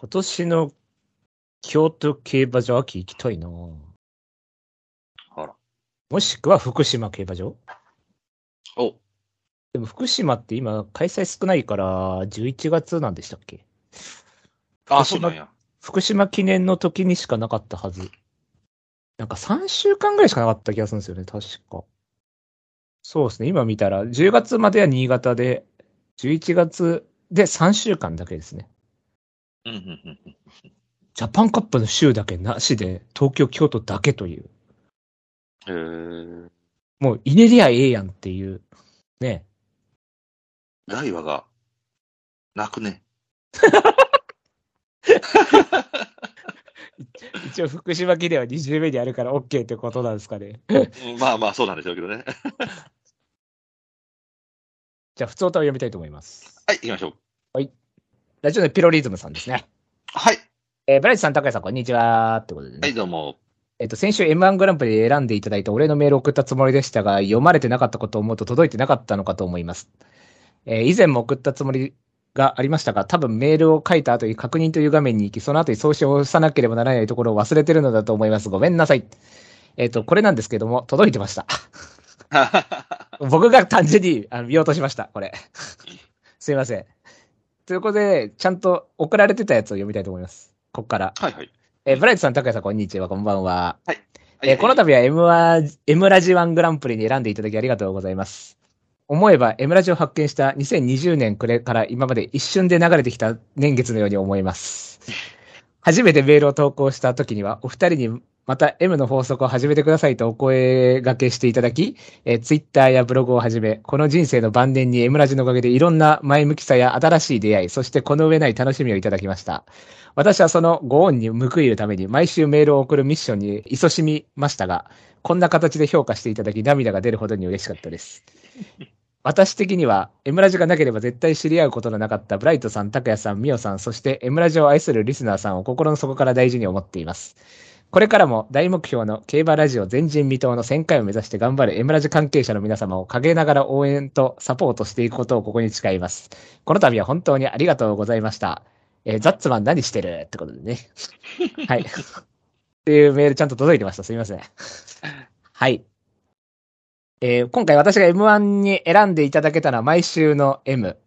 今年の京都競馬場秋行きたいなあら。もしくは福島競馬場？お、でも福島って今開催少ないから11月なんでしたっけ？あ、そうなんや。福島記念の時にしかなかったはず。なんか3週間ぐらいしかなかった気がするんですよね、確か。そうですね、今見たら10月までは新潟で、11月で3週間だけですね。うん、うん、うんうん。ジャパンカップの週だけなしで、東京、京都だけという。へー。もう、入れりゃええやんっていう。ね。大和が、泣くね？一応、福島記念は20目にあるから OK ってことなんですかね。うんまあまあ、そうなんでしょうけどね。じゃあ、普通歌を読みたいと思います。はい、行きましょう。ラジオのピロリズムさんですね。はい。えーブライトさん、高橋さん、こんにちは。ってことでね。はい、どうも。えっと、先週 M1 グランプリで選んでいただいたお礼のメールを送ったつもりでしたが、読まれてなかったことを思うと届いてなかったのかと思います。えー以前も送ったつもりがありましたが、多分メールを書いた後に確認という画面に行き、その後に送信を押さなければならないところを忘れてるのだと思います。ごめんなさい。えっと、これなんですけども、届いてました。僕が単純にあの見落としました、これ。すいません。ということで、ちゃんと送られてたやつを読みたいと思います。こっから。はいはい。えーブライトさん、高谷さん、こんにちは、こんばんは。はいえーこの度は M は M ラジ1グランプリに選んでいただきありがとうございます。思えば M ラジを発見した2020年くれから今まで一瞬で流れてきた年月のように思います。初めてメールを投稿した時にはお二人にまた M の法則を始めてくださいとお声掛けしていただき、えー、Twitter やブログをはじめ、この人生の晩年に M ラジのおかげでいろんな前向きさや新しい出会い、そしてこの上ない楽しみをいただきました。私はそのご恩に報いるために毎週メールを送るミッションに勤しみましたが、こんな形で評価していただき涙が出るほどに嬉しかったです。私的には、エムラジがなければ絶対知り合うことのなかったブライトさん、タクヤさん、ミオさん、そしてエムラジを愛するリスナーさんを心の底から大事に思っています。これからも大目標の競馬ラジオ前人未到の1000回を目指して頑張るエムラジ関係者の皆様を陰ながら応援とサポートしていくことをここに誓います。この度は本当にありがとうございました。えーザッツマン何してるってことでね。はい。っていうメールちゃんと届いてました。すみません。はい。えー今回私が M1 に選んでいただけたのは毎週の M。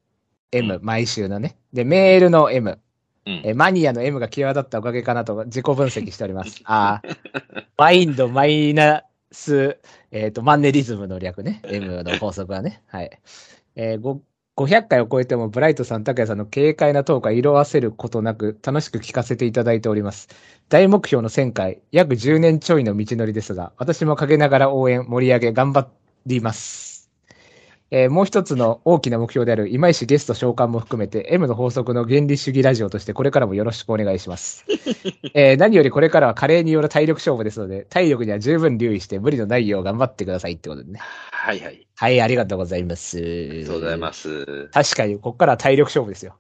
M、毎週のね。で、メールの M。うんえマニアの M が際立ったおかげかなと自己分析しております。ああ、マインドマイナス、えっ、と、マンネリズムの略ね。M の法則はね。はい。えー500回を超えてもブライトさん、拓也さんの軽快なトークは色あせることなく楽しく聞かせていただいております。大目標の1000回、約10年ちょいの道のりですが、私も陰ながら応援、盛り上げ、頑張ります。えーもう一つの大きな目標である今石ゲスト召喚も含めて M の法則の原理主義ラジオとしてこれからもよろしくお願いします。えー何よりこれからは加齢による体力勝負ですので、体力には十分留意して無理のないよう頑張ってくださいってことでね。はいはい。はい、ありがとうございます。あありがとうございます。確かに、ここからは体力勝負ですよ。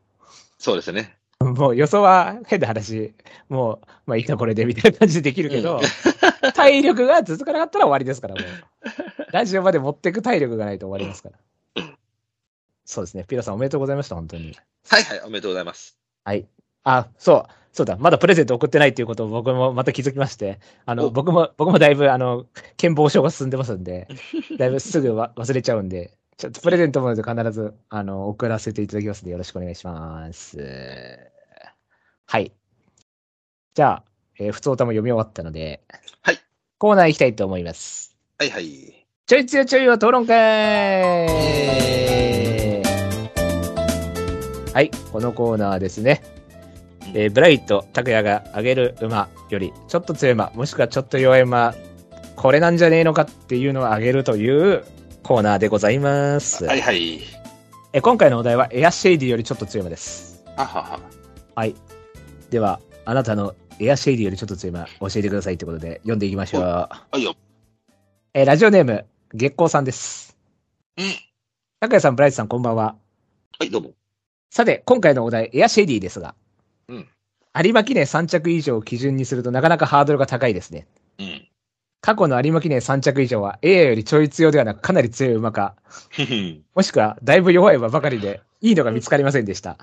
そうですね。もう予想は変な話、もう、まあいいかこれでみたいな感じでできるけど、体力が続かなかったら終わりですから、もう。ラジオまで持っていく体力がないと終わりますから。そうですね。ピロさんおめでとうございました、本当に。はいはい、おめでとうございます。はい。あ、そう、そうだ。まだプレゼント送ってないっていうことを僕もまた気づきまして、あの、お僕も、僕もだいぶ、あの、健忘症が進んでますんで、だいぶすぐわ忘れちゃうんで、ちょっとプレゼントも必ず、あの、送らせていただきますので、よろしくお願いします。はい。じゃあ、えー、普通歌も読み終わったので、はい。コーナー行きたいと思います。はいはい。ちょい強ちょいは討論会はい、このコーナーはですね、えーブライト、拓也が上げる馬より、ちょっと強い馬、もしくはちょっと弱い馬、これなんじゃねえのかっていうのを上げるというコーナーでございます。はいはい。えー今回のお題は、エアシェイディよりちょっと強い馬です。あはは。はい。では、あなたのエアシェイディよりちょっと強い馬、教えてくださいってことで、読んでいきましょう。はいよ。えーラジオネーム、月光さんです。うん。拓也さん、ブライトさん、こんばんは。はい、どうも。さて、今回のお題、エアシェイディですが、うん。有馬記念3着以上を基準にするとなかなかハードルが高いですね。うん。過去の有馬記念3着以上は A よりちょい強ではなくかなり強い馬か。もしくはだいぶ弱い馬ばかりでいいのが見つかりませんでした。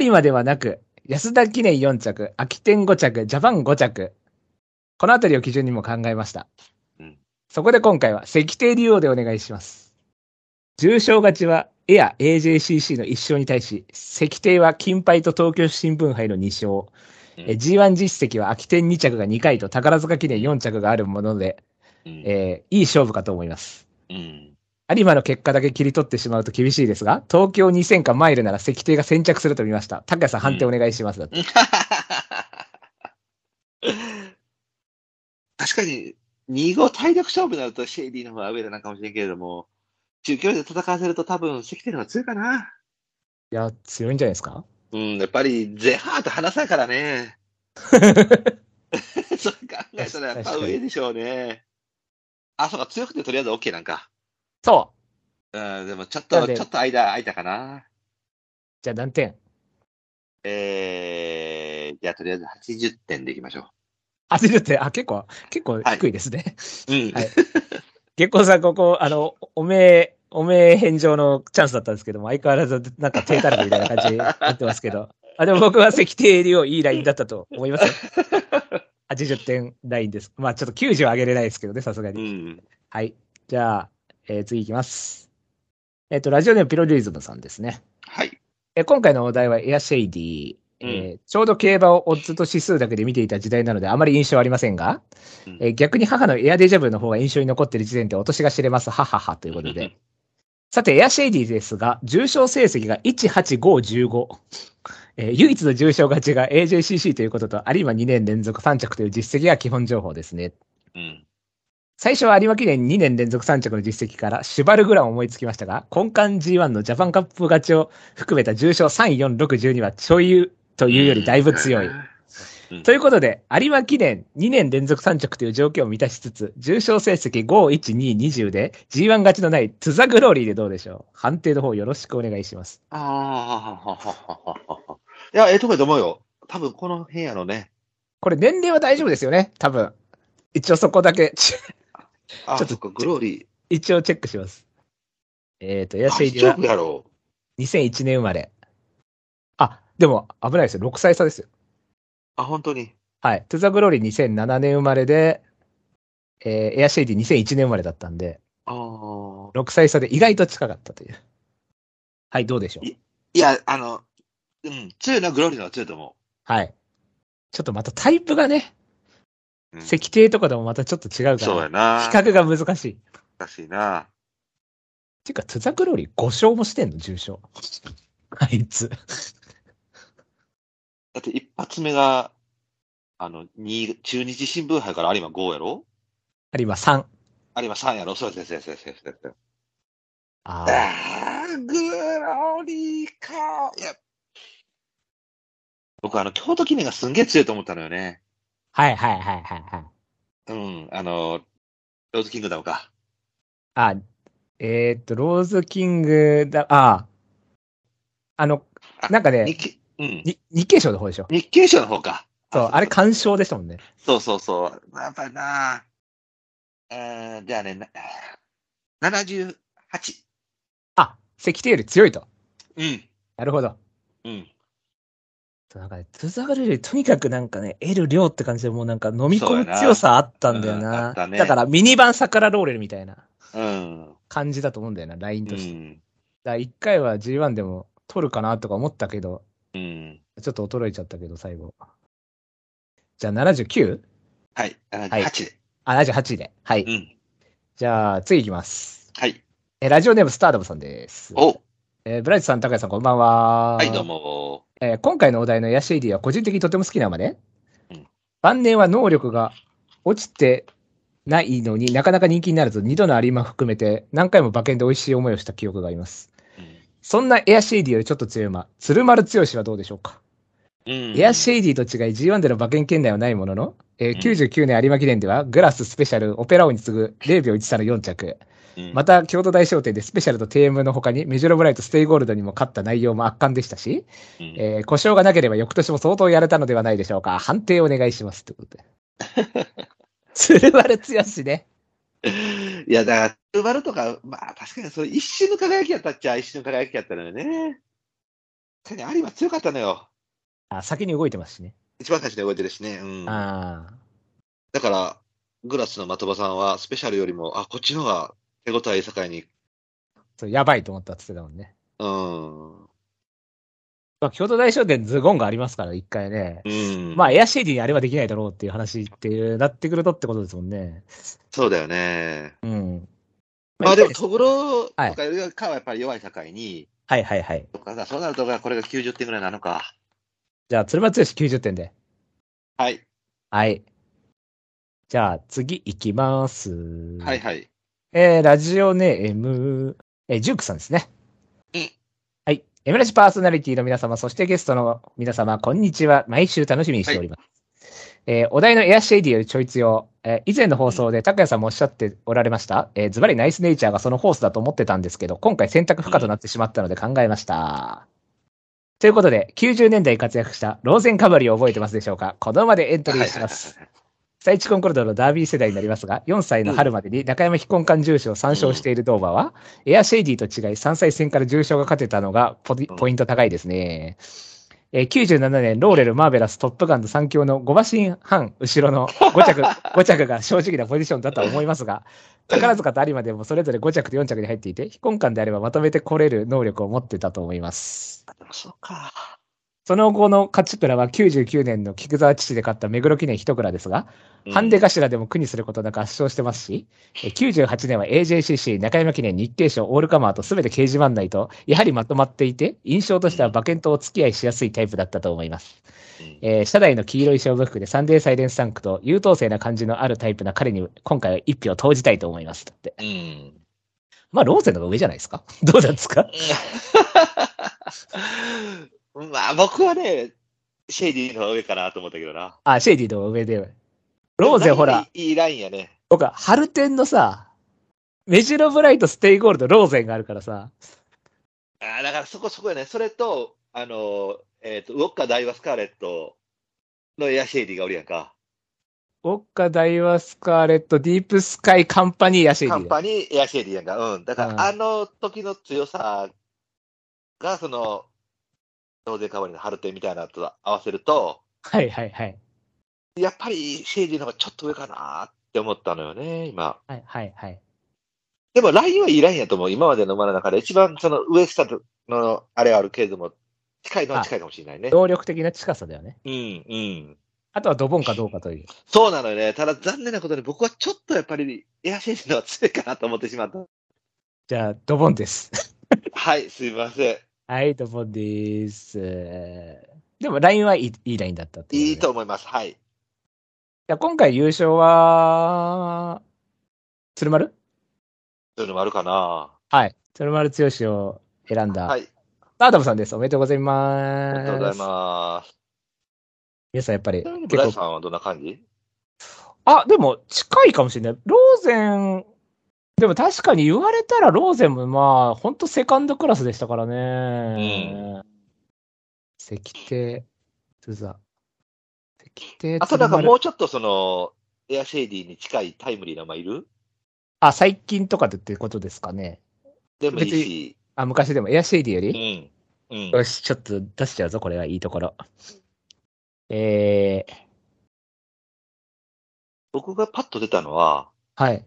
有馬ではなく、安田記念4着、秋天5着、ジャパン5着。このあたりを基準にも考えました。うんそこで今回は石庭竜王でお願いします。重賞勝ちはエア AJCC の1勝に対し、石庭は金杯と東京新聞杯の2勝。うんえ G1 実績は秋天2着が2回と宝塚記念4着があるもので、うんえーいい勝負かと思います。うん。有馬の結果だけ切り取ってしまうと厳しいですが、東京2000かマイルなら石庭が先着すると見ました。高谷さん判定お願いします。だって 確かに、2号体力勝負になるとシェイディの方が上だなかもしれんけれども、中距離で戦わせると多分関手の方が強いかな。いや、強いんじゃないですか？うん、やっぱりゼハーと話さやからね。そう考えたらやっぱ上でしょうね。あ、そうか、強くてとりあえず OK なんか。そう。うん、でもちょっと、ちょっと間空いたかな。じゃあ何点？えー、じゃあとりあえず80点でいきましょ ?80 点。あ、結構、結構低いですね。う。うん。はい月光さん、ここ、あの、おめえ、おめえ返上のチャンスだったんですけども、相変わらず、なんか低たらくみたいな感じになってますけど。あ、でも僕は石庭竜王いいラインだったと思いますよ。80点ラインです。まあちょっと90は上げれないですけどね、さすがうに。ん。はい。じゃあ、えー次いきます。えっ、と、ラジオネームピロリズムさんですね。はい。えー今回のお題はエアシェイディ、えーちょうど競馬をオッズと指数だけで見ていた時代なのであまり印象はありませんが、うんえー逆に母のエアデジャブの方が印象に残っている時点で落としが知れます。はははということで。さて、エアシェイディですが、重賞成績が18515。えー唯一の重賞勝ちが AJCC ということと、有馬2年連続3着という実績が基本情報ですね。うん。最初は有馬記念2年連続3着の実績からシュバルグランを思いつきましたが、根幹 G1 のジャパンカップ勝ちを含めた重賞3、4、6、12はちょいというよりだいぶ強い。うんということで、有馬記念2年連続3着という条件を満たしつつ、重賞成績5、1、2、20で G1 勝ちのないトゥザグローリーでどうでしょう？判定の方よろしくお願いします。ああ、いや、ええとこやと思うよ。多分この辺やろね。これ年齢は大丈夫ですよね？多分。一応そこだけ、あ、ちょっとグローリ一応チェックします。えっ、ー。アシェイディは大丈夫やろ。2001年生まれ。あ、でも危ないですよ。6歳差ですよ。あ、本当に？はい。トゥザグローリー2007年生まれで、えーエアシェイディ2001年生まれだったんで、ああ。6歳差で意外と近かったという。はい、どうでしょう？いや、あの、うん、強いのはグローリーの方が強いと思はい。ちょっとまたタイプがね、う。うん、適性とかでもまたちょっと違うかそうら、やな。比較が難しい。難しいな。ていうか、トゥザグローリー5勝もしてんの、重賞。あいつ。だって一発目が、あの、に中日新聞杯から有馬5やろ？有馬3。有馬3やろ？そうです、そうです、そうです。そうですああ。グローリーか。いや、僕、あの、京都記念がすんげえ強いと思ったのよね。はいはいはいはいはい。うん、あの、ローズキングダムか。あ、えーっと、ローズキングだ、ああの、あなんかねうん。に日経賞の方でしょ？日経賞の方か。そう、あれ鑑賞でしたもんね。そうそうそう。やっぱりな、えー、じゃあね、な78。あ、石庭より強いと。うん。なるほど。うん。なんかね、トゥザグルよりとにかくなんかね、得る量って感じでもうなんか飲み込む強さあったんだようんあな。ったねだからミニバンサカラローレルみたいなうん。感じだと思うんだよな、ラインうとして。ん。だから一回は G1 でも取るかなとか思ったけど、うん。ちょっと衰えちゃったけど、最後。じゃあ 79? はい。78で。あ、78で。はい。うん。じゃあ次いきます。はい。えラジオネームスターダムさんです。おえーブライトさん、高谷さん、こんばんは。はい、どうも。えー今回のお題のエアシェイディは個人的にとても好きな馬で、うん晩年は能力が落ちてないのになかなか人気になると2度の有馬含めて何回も馬券で美味しい思いをした記憶があります。そんなエアシェイディよりちょっと強い馬、鶴丸剛はどうでしょうか、うん。エアシェイディと違い G1 での馬券圏内はないものの、えーうん99年有馬記念ではグラス、スペシャル、オペラオーに次ぐ0秒13の4着、うんまた京都大賞典でスペシャルと TM の他にメジョロブライトステイゴールドにも勝った内容も圧巻でしたし、うんえー故障がなければ翌年も相当やれたのではないでしょうか。判定お願いします。ということで。鶴丸強しね。いや、だから、ルバルとか、まあ、確かにそれ一瞬の輝きやったっちゃ一瞬の輝きやったのよね。確かに有馬強かったのよ。あ、先に動いてますしね。一番最初に動いてるしね。うん。ああ。だから、グラスの的場さんは、スペシャルよりも、あ、こっちの方が手応えいい境に、そう、やばいと思ったって言ってたもんね。うん。まあ、京都大商店ズゴンがありますから、一回ね。うん。まあ、エアシェーディにあれはできないだろうっていう話っていう、なってくるとってことですもんね。そうだよね。うん。まあでも、トグロとはいかよりかはやっぱり弱い境に、はいはいはい。とかさそうなると、これが90点ぐらいなのか。じゃあ、鶴松剛90点で。はい。はい。じゃあ、次行きます。はいはい。えー、ラジオネーム、えージュークさんですね。うんはい。エムラジパーソナリティの皆様、そしてゲストの皆様、こんにちは。毎週楽しみにしております。えーお題のエアシェイディよりちょい強。えー以前の放送で、拓也さんもおっしゃっておられました。えーズバリナイスネイチャーがそのホースだと思ってたんですけど、今回選択不可となってしまったので考えました。ということで、90年代活躍したローゼンカバリーを覚えてますでしょうか？このまでエントリーします。最地コンコルドのダービー世代になりますが、4歳の春までに中山非根幹重賞を参照しているドーバーは、エアシェイディと違い3歳戦から重賞が勝てたのがポポイント高いですね。えー97年、ローレル、マーベラス、トップガンと3強の5馬身半後ろの5着、5着が正直なポジションだとは思いますが、宝塚と有馬でもそれぞれ5着と4着に入っていて、非根幹であればまとめてこれる能力を持ってたと思います。そうか。その後の勝ち倉は99年の菊沢父で勝った目黒記念一倉ですが、ハンデ頭でも苦にすることなく圧勝してますし、え98年は AJCC 中山記念日経賞オールカマーと全て掲示板内と、やはりまとまっていて、印象としては馬券とお付き合いしやすいタイプだったと思います。うんえー、社内の黄色い勝負服でサンデーサイレンスタンクと優等生な感じのあるタイプな彼に今回は一票投じたいと思います。だって。うん。まあ、ローゼンの方が上じゃないですか どうなんですか？まあ僕はね、シェイディの方が上かなと思ったけどな。あ、シェイディの方が上で。ローゼンほら、いいラインやね。僕は、春天のさ、メジロブライト、ステイゴールド、ローゼンがあるからさ、あーだからそこそこやね。それと、あの、えっ、と、ウォッカ・ダイワ・スカーレットのエアシェイディがおるやんか。ウォッカ、ダイワ、スカーレット、ディープスカイ、カンパニー、エアシェイディだ。カンパニー、エアシェイディやんか。うん。だかうんら、あの時の強さが、その、ローゼンカバリーの春天みたいなのと合わせると、はいはいはい。やっぱりシェイディの方がちょっと上かなって思ったのよね、今。はいはいはい。でも、ラインはいいラインやと思う。今までの馬の中で一番その上下のあれはあるけれども、近いのは近いかもしれないね。動力的な近さだよね。うん、うん。あとはドボンかどうかという。そうなのよね。ただ残念なことに僕はちょっとやっぱりエアシェイディの方が強いかなと思ってしまった。じゃあ、ドボンです。はい、すいません。はい、ドボンです。でも、ラインはいいいいラインだったっいいと思います。はい。じゃあ今回優勝は、鶴丸？そういうのもあるかな。はい。鶴丸剛を選んだ、はい。アダムさんです。おめでとうございます。ありがとうございます。皆さんやっぱりブライさんはどんな感じ？あ、でも近いかもしれない。ローゼン、でも確かに言われたらローゼンもまあ、ほんとセカンドクラスでしたからね。石庭、トゥザ。石庭、あとなんかもうちょっとその、エアシェイディに近いタイムリーな馬いる？あ、最近とかでってことですかね。でもいいし。あ、昔でもエアシェイディより、うん。うん。よし、ちょっと出しちゃうぞ、これはいいところ。えー、僕がパッと出たのは、はい。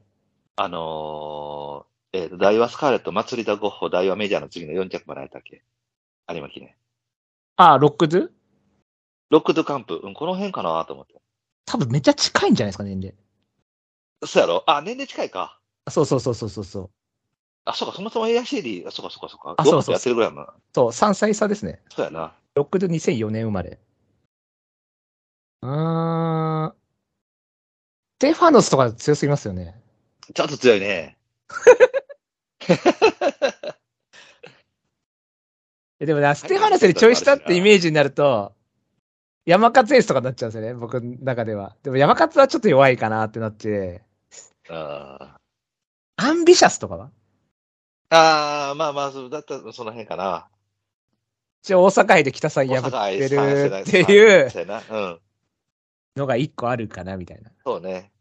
あのー、えっ、と、ダイワスカーレット、マツリダゴッホ、ダイワメジャーの次の4着までやったっけ？有馬記念。あ、ロックドゥ？ロックドゥカンブ。うん、この辺かなと思って。多分めっちゃ近いんじゃないですか、年齢。そうやろ？あ、年齢近いか。そうそうそうそうそうそう。あ、そうか、そもそもエアシェイディ、あ、そうか、そうか、そうか。あそうそうやってるぐらいやもんな。そう、3歳差ですね。そうやな。ロックドゥ2004年生まれ。うーん。ステファノスとか強すぎますよね。ちょっと強いね。えでもな、ステファノスにちょい下ってイメージになると、山勝エースとかになっちゃうんですよね、僕の中では。でも山勝はちょっと弱いかなってなって、あアンビシャスとかは？ーあー、まあまあ、そうだったらその辺かな。一応大阪杯で北さん破ってるっていう。のが一個あるかな、みたいな。そうね。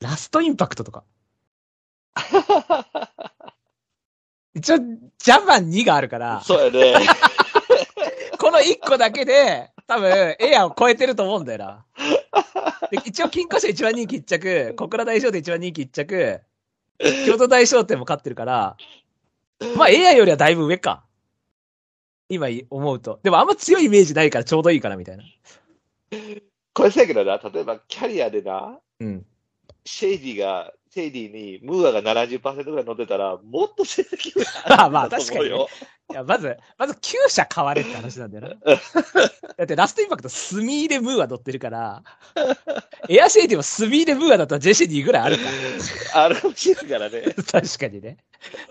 ラストインパクトとか。一応、ジャパン2があるから、そうやね。このの1個だけで、多分、エアを超えてると思うんだよな。で一応、金庫賞一番人気1着、小倉大商店一番人気1着、京都大商店も勝ってるから、まあ、エアよりはだいぶ上か。今思うと。でもあんま強いイメージないからちょうどいいかな、みたいな。これそうやけどな、例えばキャリアでな、うん。シェイディが、シェイディにムーアが70%ぐらい乗ってたら、もっと成績上まあまあだと思うよ。いや、まず、まず9社買われって話なんだよな。だってラストインパクト、スミーでムーア乗ってるから、エアシェイディもスミーでムーアだったら JCD ぐらいあるかあるかもしれんからね。ら。確かにね。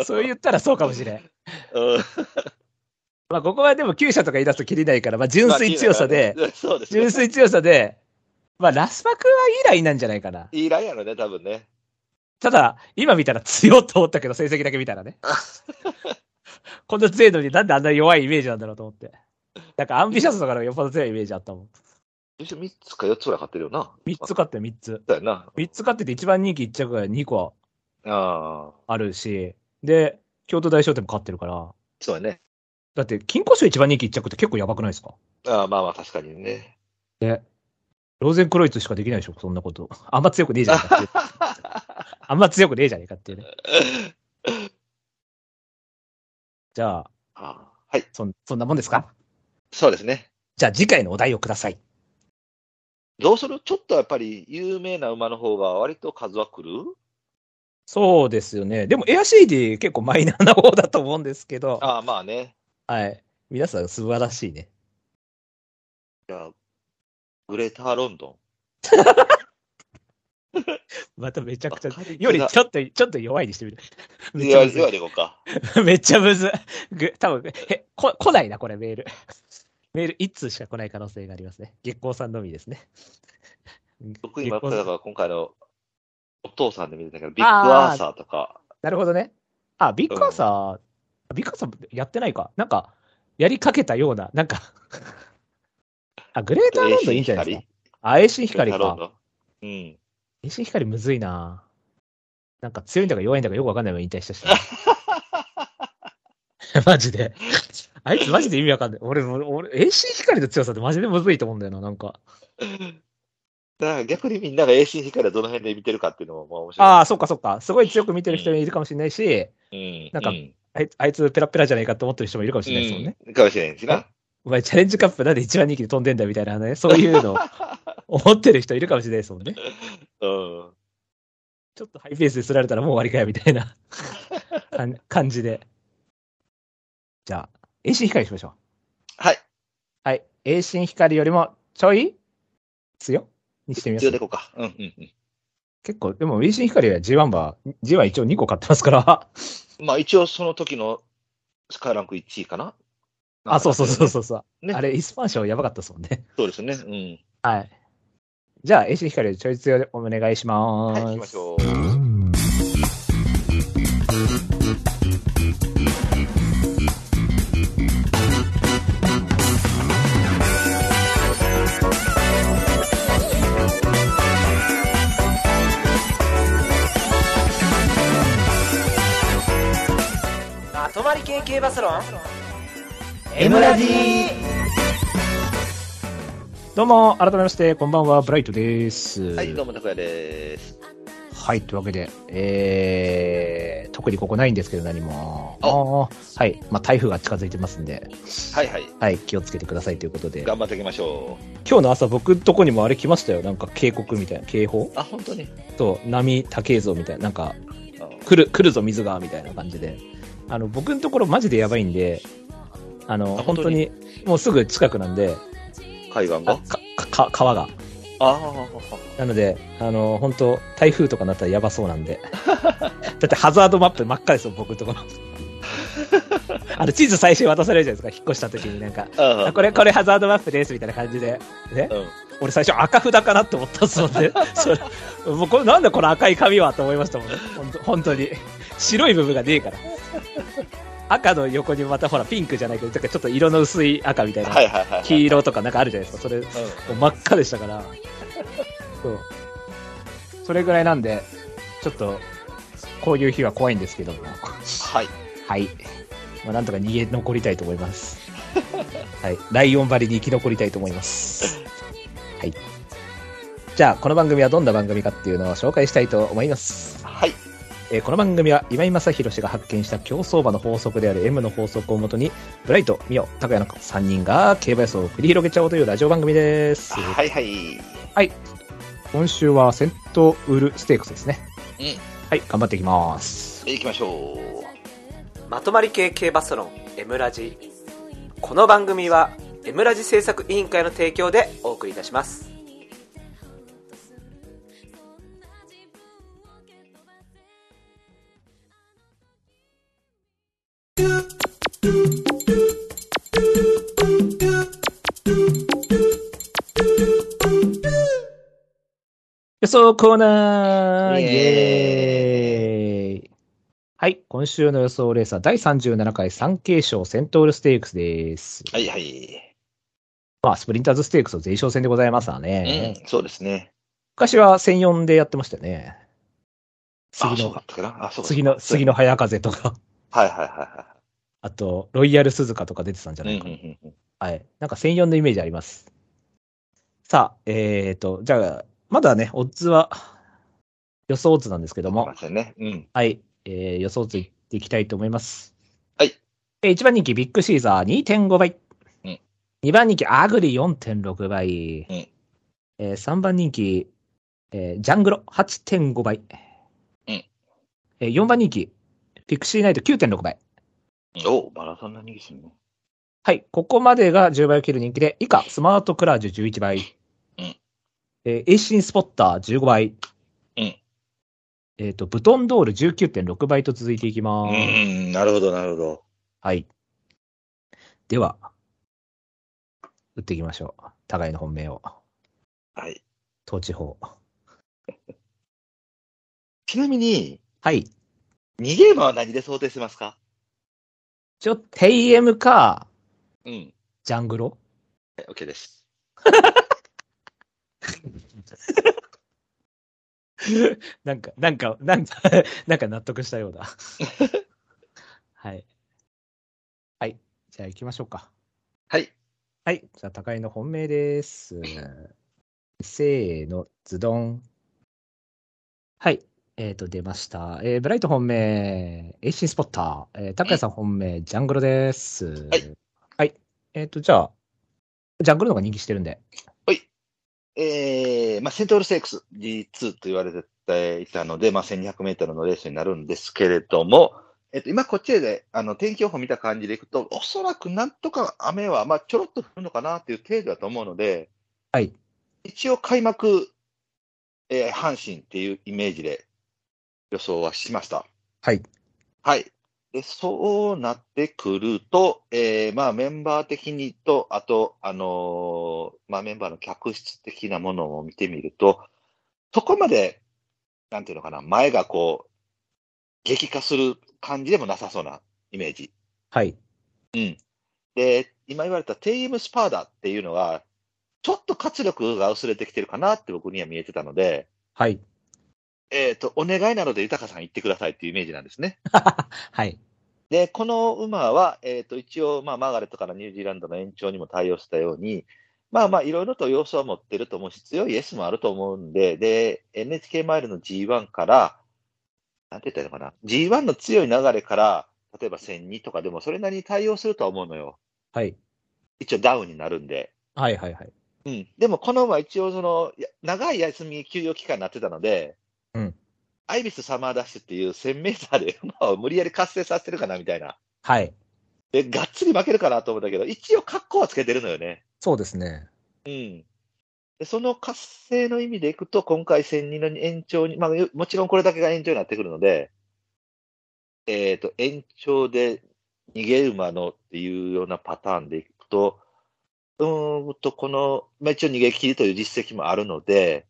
そう言ったらそうかもしれん。うん。まあ、ここはでも9社とか言い出すときりないから、まあ、純粋強さで、純。粋強さで、まあ、ラスパクはいいラインなんじゃないかな。いいラインやろね、多分ね。ただ、今見たら強いと思ったけど、成績だけ見たらね。こんな強いのになんであんな弱いイメージなんだろうと思って。なんかアンビシャスとかのよっぽど強いイメージあったもん。一応3つか4つぐらい買ってるよな。3つ勝って3つ。だよな。3つ勝ってて一番人気1着が2個ああ。あるし、で、京都大商店も勝ってるから、そうやね。だって金庫賞一番人気1着って結構やばくないですか？ああまあまあ、確かにね。で、ローゼンクロイツしかできないでしょ、そんなこと。あんま強くねえじゃねえかっていう。あんま強くねえじゃねえかっていうね。じゃあ、ああはい。そんそんなもんですか？そうですね。じゃあ次回のお題をください。どうする？ちょっとやっぱり有名な馬の方が割と数は来る？そうですよね。でもエア CD 結構マイナーな方だと思うんですけど、ああ、まあね。はい。皆さん素晴らしいね。じゃあ、グレーターロンド まためちゃくちゃよりちょっと、ちょっと弱いにしてみる。めっちゃむずではでいこうか。い。めっちゃむずい。ぐ多分へこ、来ないな、これメール。メール1通しか来ない可能性がありますね。月光さんのみですね。僕今、だから今回のお父さんで見てたけど、ビッグアーサーとか、なるほどね。あ、ビッグアーサー、ビッグアーサーやってないか。なんか、やりかけたような、なんかあ、グレーターロンドいいんじゃないですか？あ、栄心光か。うん。栄心光むずいななんか強いんだか弱いんだかよくわかんないまま引退したし。マジで。あいつマジで意味わかんない。俺、俺、俺栄心光の強さってマジでむずいと思うんだよな、なんか。だから逆にみんなが AC 光はどの辺で見てるかっていうのもまあ面白い。ああ、そっかそっか。すごい強く見てる人もいるかもしれないし、うん。なんかうんあいあいつペラペラじゃないかと思ってる人もいるかもしれないですもんね。うんかもしれんしな。お前チャレンジカップなんで一番人気で飛んでんだみたいなね、そういうのを 思ってる人いるかもしれないですもんね。うん。ちょっとハイペースで釣られたらもう終わりかよみたいな 感感じで。じゃあ、栄心光にしましょう。はい。はい。栄心光よりもちょい強にしてみます必要でいこうか。うんうんうん。結構、でも栄心光は G1 馬、G1 一応2個買ってますから。まあ一応その時のスカイランク1位かな。あ、そうそうそうそうそう、ねあれ、イスパン賞やばかったですもんね。そうですね。うん。はい。じゃあ、栄心光よりちょい強でお願いします。はい、行きましょう。まとまり系系バスロン？M ラジどうも、改めまして、こんばんは、ブライトです。はい、どうも、たくやです。はい、というわけで、えー、特にここないんですけど、何も。おあーはい、まあ、台風が近づいてますんで、はいはい。はい、気をつけてくださいということで、頑張っていきましょ今日の朝、僕のとこにもあれ来ましたよ、なんか警告みたいな、警報？う。あ、本当に？と、波高えぞみたいな、なんか、あ来る、来るぞ水が、みたいな感じで、あの、僕のところマジでやばいんで、あの、あ本当に、もうすぐ近くなんで、あ海岸が？かか川が。あなので、あの、本当台風とかなったらやばそうなんで。だってハザードマップ真っ赤ですよ、僕のところ。あの、地図最初に渡されるじゃないですか、引っ越した時になんか。あ。ああこれ、これハザードマップです、みたいな感じで。ね。うん。俺最初赤札かなって思ったっすもんね。それ、もうこれなんだこの赤い紙はと思いましたもんね。本当本当に。白い部分がねえから。赤の横にまたほらピンクじゃないけど、ちょっと色の薄い赤みたいな。黄色とかなんかあるじゃないですか。それ、真っ赤でしたから。そう。それぐらいなんで、ちょっと、こういう日は怖いんですけども。はい。はい。まあ、なんとか逃げ残りたいと思います。はい。ライオンバリに生き残りたいと思います。はい。じゃあ、この番組はどんな番組かっていうのを紹介したいと思います。はい。えーこの番組は今井正弘氏が発見した競走馬の法則である M の法則をもとに、ブライト、ミオ、タクヤの3人が競馬予想を繰り広げちゃおうというラジオ番組です。はいはい。はい。今週はセントウルステークスですね。うん。はい、頑張っていきます。行きましょまとまり系系バスロン M ラジこの番組は M ラジ制作委員会の提供でお送りいたします予想コーナーイイエエーイはい、今週の予想レースは第37回産経賞セントウルステークスです。う。はいはい。まあ、スプリンターズステークスの前哨戦でございますわうね。ん、そうですね。昔は1004でやってましたよね。あ、次の次の、次の。早風とか、はいはいはあと、ロイヤル鈴鹿とか出てたんじゃ。ないかな。うんうんうんはい。なんか1004のイメージあります。さあ、えーと、じゃあ、まだね、オッズは、予想オッズなんですけどうん。もね。うん。はい、えー予想オッズいっていきたいと思います。はい。えー、1番人気ビッグシーザー2.5倍。うん2番人気アグリ4.6倍。うんえー3番人気、えージャングロ8.5倍。うんえー4番人気、ピクシーナイト9.6倍。おマラソンの人気するね。はい。ここまでが10倍を切る人気で、以下、スマートクラージュ11倍。うんえーエイシンスポッター15倍。うんえっ、と、ブトンドール19.6倍と続いていきます。うん、なるほどなるほど。はい。では、打っていきましょう。互いの本命を。はい。統治法。ちなみに、はい。2ゲームは何で想定してますか？ちょ、テイエムか、うん。ジャングロ？はい OK です。なんか、なんか、なんか、なんか納得したようだ。はい。はい。じゃあ行きましょうか。はい。はい。じゃあ、高井の本命です。せーの、ズドン。はい。えっ、と、出ました。えー、ブライト本命、エイシンスポッター。えー、高谷さん本命、ジャングロです。はい。はい。えっ、と、じゃあ、ジャングロの方が人気してるんで。えー、まあ、セントウルステークス G2 と言われていたので、まあ、1200メートルのレースになるんですけれども、えっと、今こっちで、あの、天気予報見た感じでいくと、おそらくなんとか雨は、まあ、ちょろっと降るのかなっていう程度だと思うので、はい。一応開幕、えー阪神っていうイメージで予想はしました。はい。はい。で、そうなってくると、えーまあメンバー的にと、あと、あのーまあメンバーの客室的なものを見てみると、そこまで、なんていうのかな、前がこう、激化する感じでもなさそうなイメージ。はい。うん。で、今言われたテイエムスパーダっていうのは、ちょっと活力が薄れてきてるかなって僕には見えてたので、はい。えっ、と、お願いなので豊さん行ってくださいっていうイメージなんですね。はい。で、この馬は、えっ、と、一応、まあ、マーガレットからニュージーランドの延長にも対応したように、まあまあ、いろいろと要素は持ってると思うし、強い S もあると思うんで、で、NHK マイルの G1 から、なんて言ったらいいのかな、G1 の強い流れから、例えば1002とかでもそれなりに対応するとは思うのよ。はい。一応ダウンになるんで。はい。はい。はい。うん。でも、この馬は一応、その、や長い休み休養期間になってたので、うん。アイビスサマーダッシュっていう1000メーターで馬を無理やり活性させてるかなみたいな。はい。で、がっつり負けるかなと思ったけど、一応格好はつけてるのよね。そうですね。うん。で、その活性の意味でいくと、今回1002の延長に、まあ、もちろんこれだけが延長になってくるので、えっ、と、延長で逃げ馬のっていうようなパターンでいくと、うーんと、この、まあ、一応逃げ切りという実績もあるので、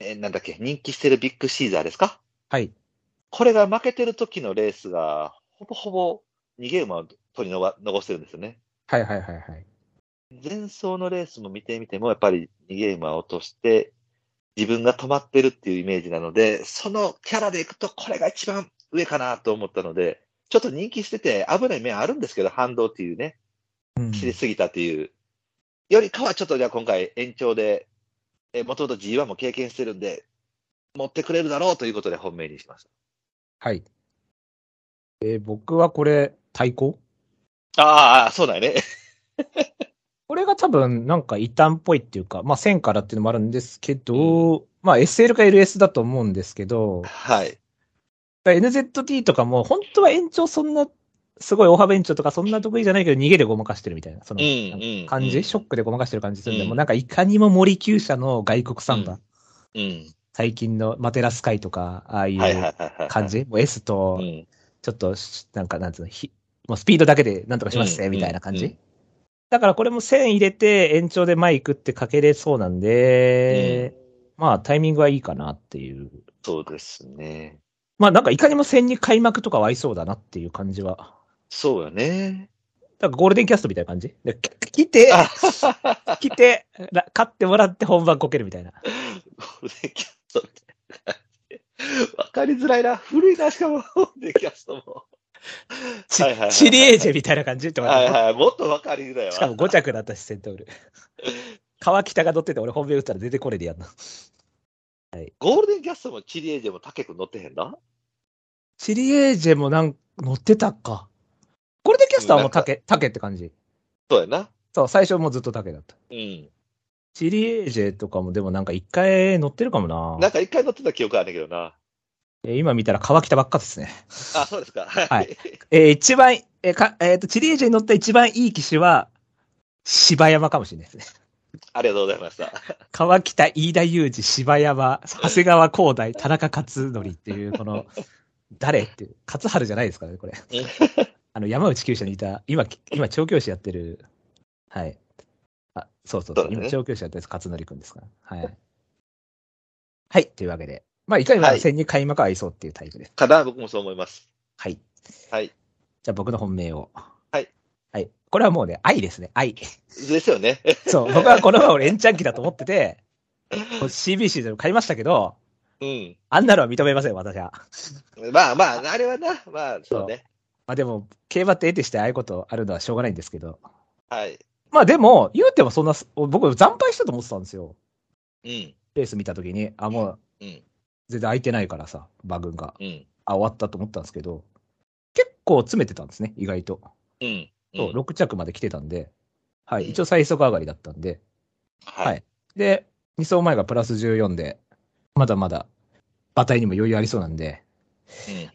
えーなんだっけ、人気してるビッグシーザーですか？はい。これが負けてる時のレースが、ほぼほぼ逃げ馬を取り逃残してるんですよね。はい。はい。はい。はい。前走のレースも見てみても、やっぱり逃げ馬を落として、自分が止まってるっていうイメージなので、そのキャラでいくと、これが一番上かなと思ったので、ちょっと人気してて危ない面あるんですけど、反動っていうね。うん知りすぎたっていう、よりかはちょっとじゃあ今回延長で、えもともと G1 も経験してるんで、持ってくれるだろうということで本命にしましはい。えー僕はこれ、対抗？た。ああ、そうだよね。これが多分、なんか異端っぽいっていうか、まあ1000からっていうのもあるんですけど、まあ SL か LS だと思うんですけど、はい。NZT とかも本当は延長そんな、すごい大幅延長とかそんな得意じゃないけど逃げでごまかしてるみたいな、そのうんなんかうん感じ、うんショックでごまかしてる感じするんで、うんもうなんかいかにも森厩舎の外国サンバ、うん。最近のマテラスカイとか、ああいはいはいうはいはい。感じ、もう S とう、ん。ちょっとし、なんかなんつうの、ひもうスピードだけでなんとかしますね、うんみたいな感じ？うんだからこれも1000入れて延長でマイクってかけれそうなんで、まあタイミングはいいかなっていう。そうですね。まあなんかいかにも1000に開幕とかは合いそうだなっていう感じは。そうよね。だからゴールデンキャストみたいな感じ？来て、あ 来て、ら勝ってもらって本番こけるみたいな。ゴールデンキャストみたいな感じ。わかりづらいな。古いな、しかも、ゴールデンキャストも。チはいはいはいはいチリエージェみたいな感じとか、はいはい。もっとわかりづらいわ。しかも5着だったし、セントウル。川北が乗ってて俺本命打ったら出てこれでやんな。ゴールデンキャストもチリエージェもタケ君乗ってへんなチリエージェもなん乗ってたか。ゴールデンキャスターはもうタケ、タケって感じ。そうやな。そう、最初もうずっとタケだった。うん。チリエージェとかもでもなんか一回乗ってるかもな。なんか一回乗ってた記憶あるんだけどな。えー今見たら川北ばっかですね。あ、そうですか。はい。えー一番、えーか、えっ、と、チリエージェに乗った一番いい騎手は、柴山かもしれないですね。ありがとうございました。川北、飯田裕二、柴山、長谷川光大、田中勝則っていう、この、誰っていう、勝春じゃないですからね、これ。あの、山内厩舎にいた、今、今、調教師やってる、はい。あ、そうそうそう、ね今、調教師やってる勝則くんですから。はい。はい、というわけで。まあ、いかにもはい戦に開幕合いそうっていうタイプです。かな、僕もそう思います。はい。はい。じゃあ、僕の本命を。はい。はい。これはもうね、愛ですね、愛。ですよね。そう、僕はこのまま俺、エンチャン機だと思ってて、CBC でも買いましたけど、うん。あんなのは認めません、私は。まあまあ、あれはな、まあ、そうね。まあでも、競馬って得てしてああいうことあるのはしょうがないんですけど。はい。まあでも、言うてもそんな、僕、惨敗したと思ってたんですよ。うん。レース見たときに、あ、もう、うん。全然空いてないからさ、馬群が。うん。あ、終わったと思ったんですけど、結構詰めてたんですね、意外と。うん。そう、6着まで来てたんで、はい、うん一応最速上がりだったんで、ははいい。で、2走前がプラス14で、まだまだ、馬体にも余裕ありそうなんで、うん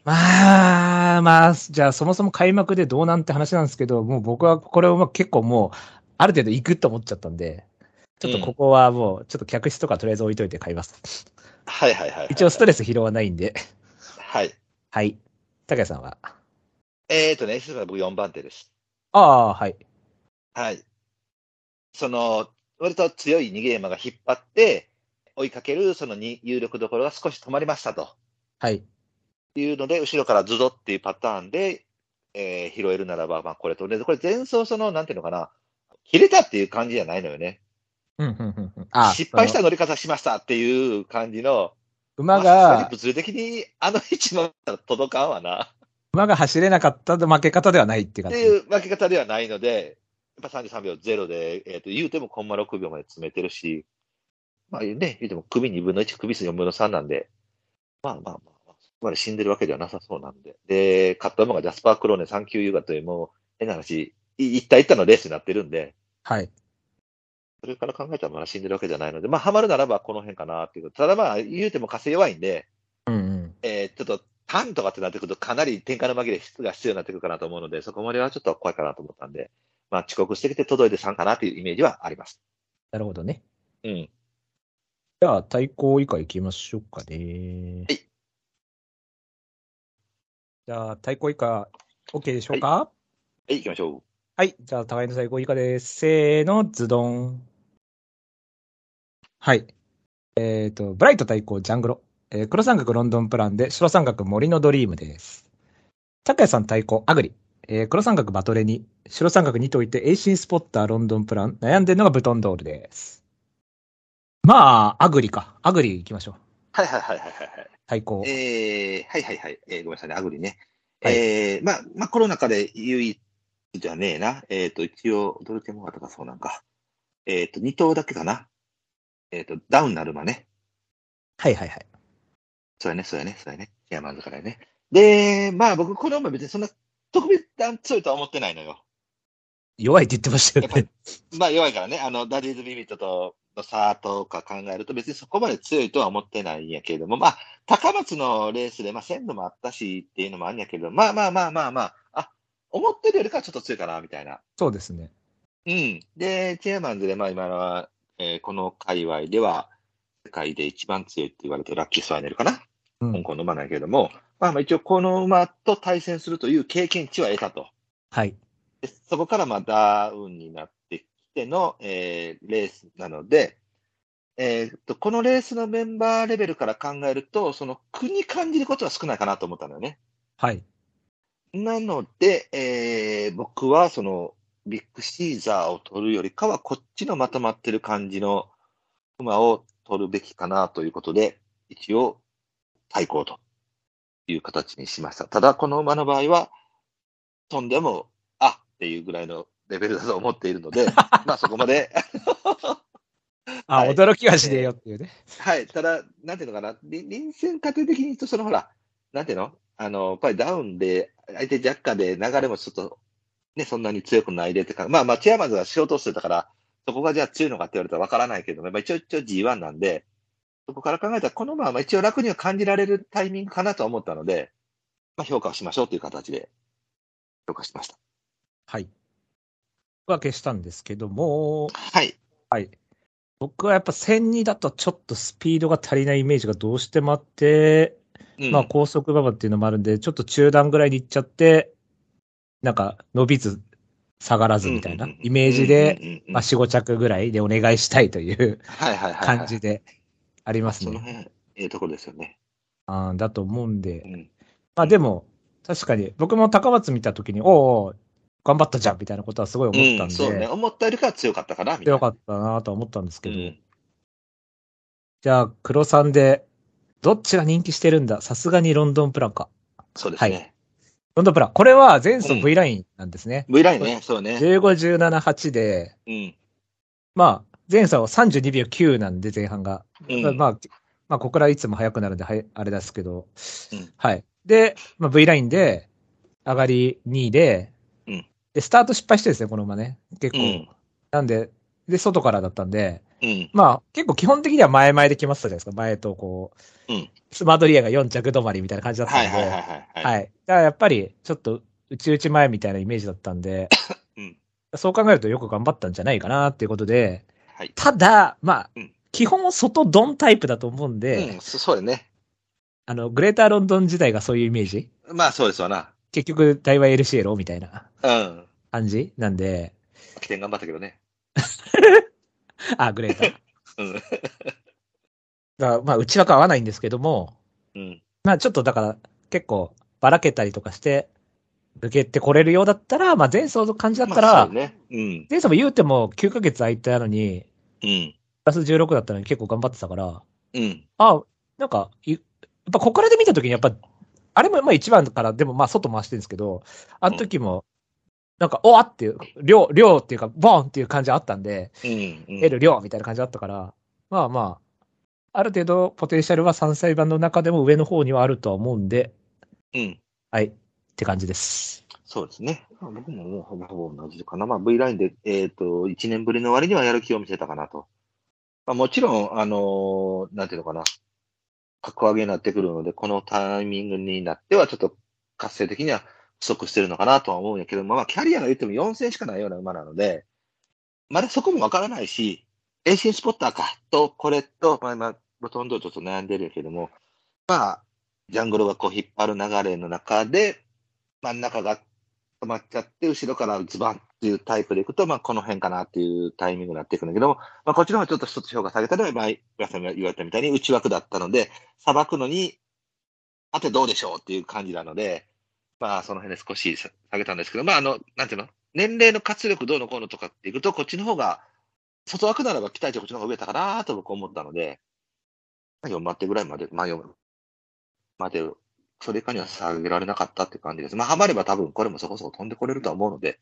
まあ、まあ、じゃあそもそも開幕でどうなんって話なんですけど、もう僕はこれをまあ結構もう、ある程度行くと思っちゃったんで、ちょっとここはもう、ちょっと客室とかとりあえず置いといて買います。はいはいはい。一応ストレス疲労はないんで、はい。はい。高谷さんは？えーとね、S が僕4番手です。ああ、はい。はい。その、割と強い逃げ馬が引っ張って、追いかけるそのに有力どころが少し止まりましたとはい。いうので、後ろからズドっていうパターンで、えー拾えるならば、まあこれと、で、これ前走その、なんていうのかな、切れたっていう感じじゃないのよね。うん、うん、うんうん。あ失敗した乗り方しましたっていう感じの、馬がにが、物理的にあの位置まで届かんわな。馬が走れなかった負け方ではないっていう感じ。っていう分け方ではないので、やっぱ33秒0で、えっ、と、言うてもコンマ6秒まで詰めてるし、まあね、言うても首2分の1、首数4分の3なんで、まあまあまあ、まで死んでるわけではなさそうなんで。で、勝った馬がジャスパー・クローネ3級優雅という、もう、変な話、い一体一体のレースになってるんで、はい。それから考えたらまだ死んでるわけじゃないので、まあ、ハマるならばこの辺かなっていう。ただまあ、言うても火星弱いんで、うんうん。えーちょっと、タンとかってなってくると、かなり展開の紛れ質が必要になってくるかなと思うので、そこまではちょっと怖いかなと思ったんで、まあ、遅刻してきて届いて3かなというイメージはあります。なるほどね。うん。じゃあ、対抗以下行きましょうかね。はい。じゃあ、対抗以下、OK でしょうか？はい、行きましょう。はい。じゃあ、互いの最高以下です。せーの、ズドン。はい。えっ、と、ブライト対抗ジャングロ。えー黒三角ロンドンプランで、白三角森のドリームです。高谷さん対抗アグリ。えー黒三角バトレに、白三角2といて、エイシンスポッターロンドンプラン。悩んでるのがブトンドールです。まあ、アグリか。アグリ行きましょう。はいはいはいはいはい。対抗。えー、はいはいはい。えーごめんなさいね、アグリね。はいえー、まあ、まあ、コロナ禍で唯一、じゃねえな。えっ、と、一応、ドルテモガとかそうなんか。えっ、と、2頭だけかな。えっ、と、ダウンなるまね。はいはいはい。そうやね、そうやね、そうやね。チェアマンズからね。で、まあ僕、この馬別にそんな特別強いとは思ってないのよ。弱いって言ってましたよね。まあ弱いからね、あの、ダディーズ・ビビットとの差とか考えると別にそこまで強いとは思ってないんやけれども、まあ、高松のレースで、まあ、鮮度もあったしっていうのもあるんやけど、まあまあまあまあまあ、あ、思ってるよりかはちょっと強いかな、みたいな。そうですね。うん。で、チェアマンズで、まあ今のは、えーこの界隈では、世界で一番強いって言われてるラッキースワイネルかな、うん香港の馬なんやけれども、まあまあ一応この馬と対戦するという経験値は得たと。はい。でそこからまあダウンになってきての、えーレースなので、えーっと、このレースのメンバーレベルから考えると、その苦に感じることは少ないかなと思ったのよね。はい。なので、えー僕はそのビッグシーザーを取るよりかは、こっちのまとまってる感じの馬を取るべきかなということで、一応対抗という形にしました。ただ、この馬の場合は、飛んでも、あっていうぐらいのレベルだと思っているので、まあそこまで、あ、はい驚きはしねえよっていうね。はい、ただ、なんていうのかな、り臨戦過程的に言うと、そのほら、なんていうの？あの、やっぱりダウンで、相手弱化で流れもちょっと、ね、そんなに強くないでってか、まあまあ、チェアマンズが仕事をしてたから、そこがじゃあ強いのかって言われたらわからないけども、まあ一応一応 G1 なんで、そこから考えたら、このまあ一応楽には感じられるタイミングかなとは思ったので、まあ評価をしましょうという形で評価しました。はい。は消したんですけども、はい。はい。僕はやっぱ1002だとちょっとスピードが足りないイメージがどうしてもあって、うんまあ高速馬場っていうのもあるんで、ちょっと中段ぐらいに行っちゃって、なんか伸びず下がらずみたいなイメージで、、まあ4、5着ぐらいでお願いしたいという。感じでありますそのね。辺、ええところですよね。あーだと思うんでう、ん。まあでも、確かに僕も高松見たときに、おうおう頑張ったじゃんみたいなことはすごい思ったんうん、そうね。で、思ったよりかは強かったかな、みたいな。強かったなとは思ったんですけど、うんじゃあ黒さんで、どっちが人気してるんだ？さすがにロンドンプランか。そうですね。はロンドンプラン。これは前走うん V ラインなんですね。V ラインね、そうね。15、17、8で、うん。まあ、前走は32秒9なんで前半が。うんまあ、まあ、ここからいつも速くなるんで、はい、あれですけど、うんはい。で、まあ、V ラインで、上がり2位で、うんで、スタート失敗してですね、この馬ね。結構。うんなんで、で、外からだったんで、うん。まあ、結構基本的には前々で来ましたじゃないですか。前とこう、うんスマートリアが4着止まりみたいな感じだったんで、はいはいはいはい。はい。だからやっぱり、ちょっと、内々前みたいなイメージだったんで、うんそう考えるとよく頑張ったんじゃないかなっていうことで、はい。ただ、まあ、うん基本外ドンタイプだと思うんで、うん、そそうだね。あの、グレーターロンドン時代がそういうイメージまあそうですわな。結局、大和 LCL みたいなうん。感じ？なんで、起点頑張ったけどね。あ、グレーター。だかうん。らまあ、内枠は合わないんですけども、うん。まあ、ちょっとだから、結構、ばらけたりとかして、抜けてこれるようだったら、まあ、前走の感じだったまあら、そうね。うん。前走も言うても9ヶ月空いたのに、うん。プラス16だったのに結構頑張ってたから、うん。あ、なんか、いやっぱここからで見たときにやっぱ、あれもまあ一番から、でもまあ外回してるんですけど、あの時も、なんか、おわっていう、量、量っていうか、ボーンっていう感じあったんで、うん。うん。L 量みたいな感じあったから、まあまあ、ある程度ポテンシャルは3歳版の中でも上の方にはあるとは思うんで、うん。はい、って感じです。そうですね。まあ僕ももうほぼほぼ同じかな。まあ V ラインで、えっ、と、1年ぶりの割にはやる気を見せたかなと。まあもちろん、あのーなんていうのかな。格上げになってくるので、このタイミングになってはちょっと活性的には不足してるのかなとは思うんやけども、まあキャリアが言っても4戦しかないような馬なので、まだそこもわからないし、エーシンスポッターかと、これと、まあまあ、ロトンドちょっと悩んでるけども、まあ、ジャングルがこう引っ張る流れの中で、真ん中が止まっちゃって、後ろからズバンっていうタイプでいくと、まあ、この辺かなっていうタイミングになっていくんだけども、まあ、こっちの方がちょっと一つ評価下げたのは、まあ、皆さんが言われたみたいに内枠だったので、さばくのに、あてどうでしょうっていう感じなので、まあ、その辺で少し下げたんですけど、まあ、あの、なんていうの？年齢の活力どうのこうのとかっていくと、こっちの方が、外枠ならば期待値こっちの方が上だかなと僕思ったので、まあ、4番手ぐらいまで、まあ、4まで、それ以下には下げられなかったって感じです。まあ、ハマれば多分これもそこそこ飛んでこれるとは思うので、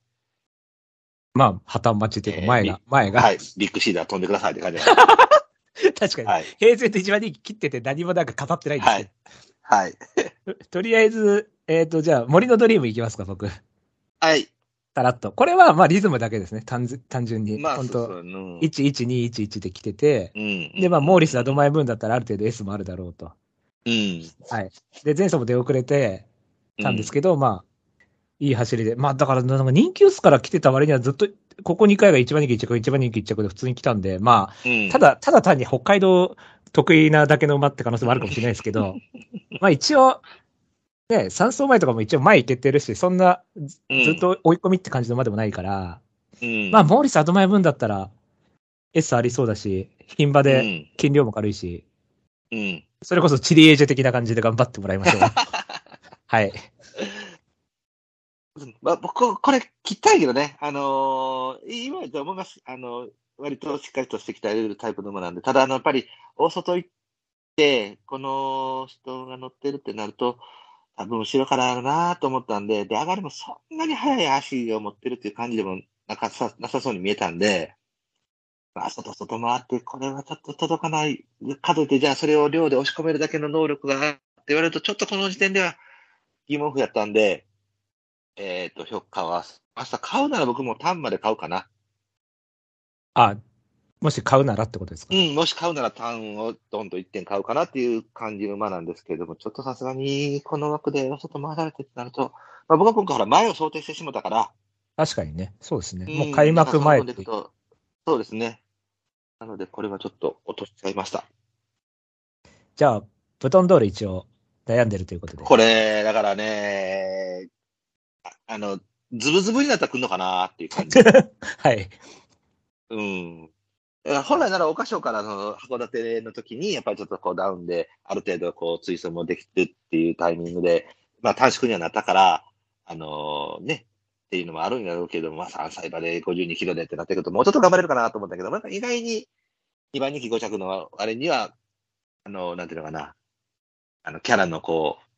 まあ、破綻待ちっていうか、前が、前が。はい。ビッグシーダー飛んでくださいって感じで。確かに。はい。平然と一番人気切ってて何もなんか語ってないんですけど。はい。と とりあえず、えっ、と、じゃあ、森のドリームいきますか、僕。はい。たらっと。これは、まあ、リズムだけですね。単純単純に。まあ、本当そうそう。うん。11211で来てて、うん。で、まあ、モーリスはドマイブーンだったらある程度 S もあるだろうと。うん。はい。で、前走も出遅れてたんですけど、まあ、いい走りで。まあ、だから、なんか人気薄から来てた割にはずっと、ここ2回が一番人気一着、一番人気一着で普通に来たんで、まうんあ、た、だ、ただ単に北海道得意なだけの馬って可能性もあるかもしれないですけど、まあ一応、ね、3走前とかも一応前行けてるし、そんなずっと追い込みって感じの馬でもないから、うん、まあ、モーリスアドマイ分だったら、S ありそうだし、牝馬で斤量も軽いし、うん。うん。それこそチリエージェ的な感じで頑張ってもらいましょう。はい。まあ、僕、これ、切ったいけどね。あのー今言と思います。あの割としっかりとしてきたれるタイプの馬なんで、ただ、あの、やっぱり、大外行って、この人が乗ってるってなると、多分後ろからやるなと思ったんで、で、上がりもそんなに速い足を持ってるっていう感じでもなかさなさそうに見えたんで、まあ、外外回って、これはちょっと届かない。かといって、じゃあそれを量で押し込めるだけの能力がって言われると、ちょっとこの時点では疑問符やったんで、えっ、と、評価は、明日買うなら僕も単まで買うかな。あ、もし買うならってことですか、うん、もし買うなら単をどんどん1点買うかなっていう感じの馬なんですけれども、ちょっとさすがにこの枠で外回られてってなると、まあ、僕は今回ほら前を想定してしもたから、確かにね。そうですね。んもう開幕前ってなんかそうですね。なので、これはちょっと落としちゃいました。じゃあ、ブトンドール一応悩んでるということで。これ、だからね、ああの、ズブズブになったら来るのかなっていう感じ。はい。うん。本来なら、岡賞からの函館の時に、やっぱりちょっとこうダウンで、ある程度こう、追走もできてっていうタイミングで、まあ短縮にはなったから、あのね、っていうのもあるんだろうけど、まあ3歳馬で52キロでってなってくると、もうちょっと頑張れるかなと思ったけど、なんか意外に2番人気5着のあれには、あの、なんていうのかな、あの、キャラのこう、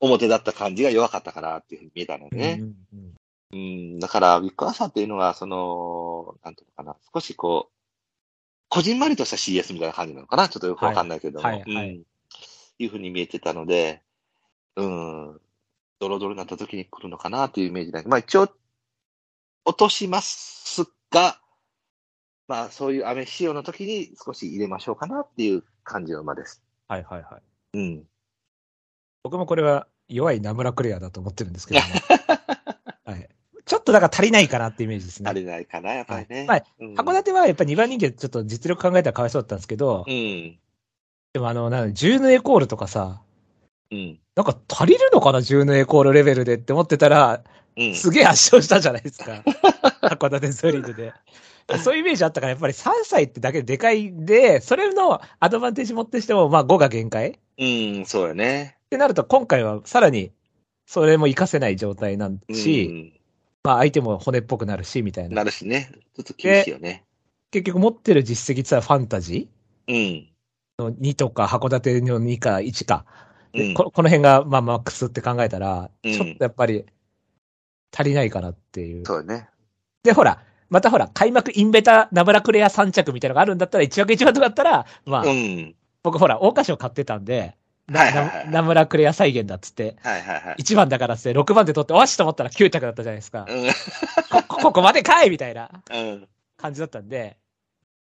表だった感じが弱かったかなっていうふうに見えたのでね。うんうんうん、だから、ビッグアーサーっていうのは、その、なんていうのかな、少しこう、こじんまりとした CS みたいな感じなのかな、ちょっとよくわかんないけど。も、はいはいはい。うん、いうふうに見えてたので、うん、ドロドロになった時に来るのかなというイメージだけど、まあ一応、落としますが、まあそういう雨仕様の時に少し入れましょうかなっていう感じの馬です。はいはいはい。うん。僕もこれは弱いナムラクレアだと思ってるんですけども。はい。ちょっとだから足りないかなってイメージですね。足りないかな、やっぱりね。はいうん函館はやっぱり2番人気でちょっと実力考えたらかわいそうだったんですけど、うん。でもあの、なんジューヌエコールとかさ、うん。なんか足りるのかな、ジューヌエコールレベルでって思ってたら、うん。すげえ圧勝したじゃないですか。函館ストリートで。そういうイメージあったから、やっぱり3歳ってだけででかいんで、それのアドバンテージ持ってしても、まあ5が限界っうん、そうよね。てなると、今回はさらに、それも活かせない状態なんし、まあ相手も骨っぽくなるし、みたいうん、な。なるしね。ちょっと厳しいよね。結局持ってる実績ってさ、ファンタジうん。ーの2とか、函館の2か1か。でうんここの辺が、まあ、マックスって考えたら、うんちょっとやっぱり、足りないかなっていう。そうよね。で、ほら、またほら、開幕インベタ、ナブラクレア3着みたいなのがあるんだったら、1枠1枠とかだったら、まあ、うん。僕ほら、桜花賞買ってたんで、なはいはいはいなナムラクレア再現だっつって、はいはいはい。1番だからっつって、6番で取って、おしと思ったら9着だったじゃないですか。こ、こ ここまでかいみたいなうん。うん。感じだったんで、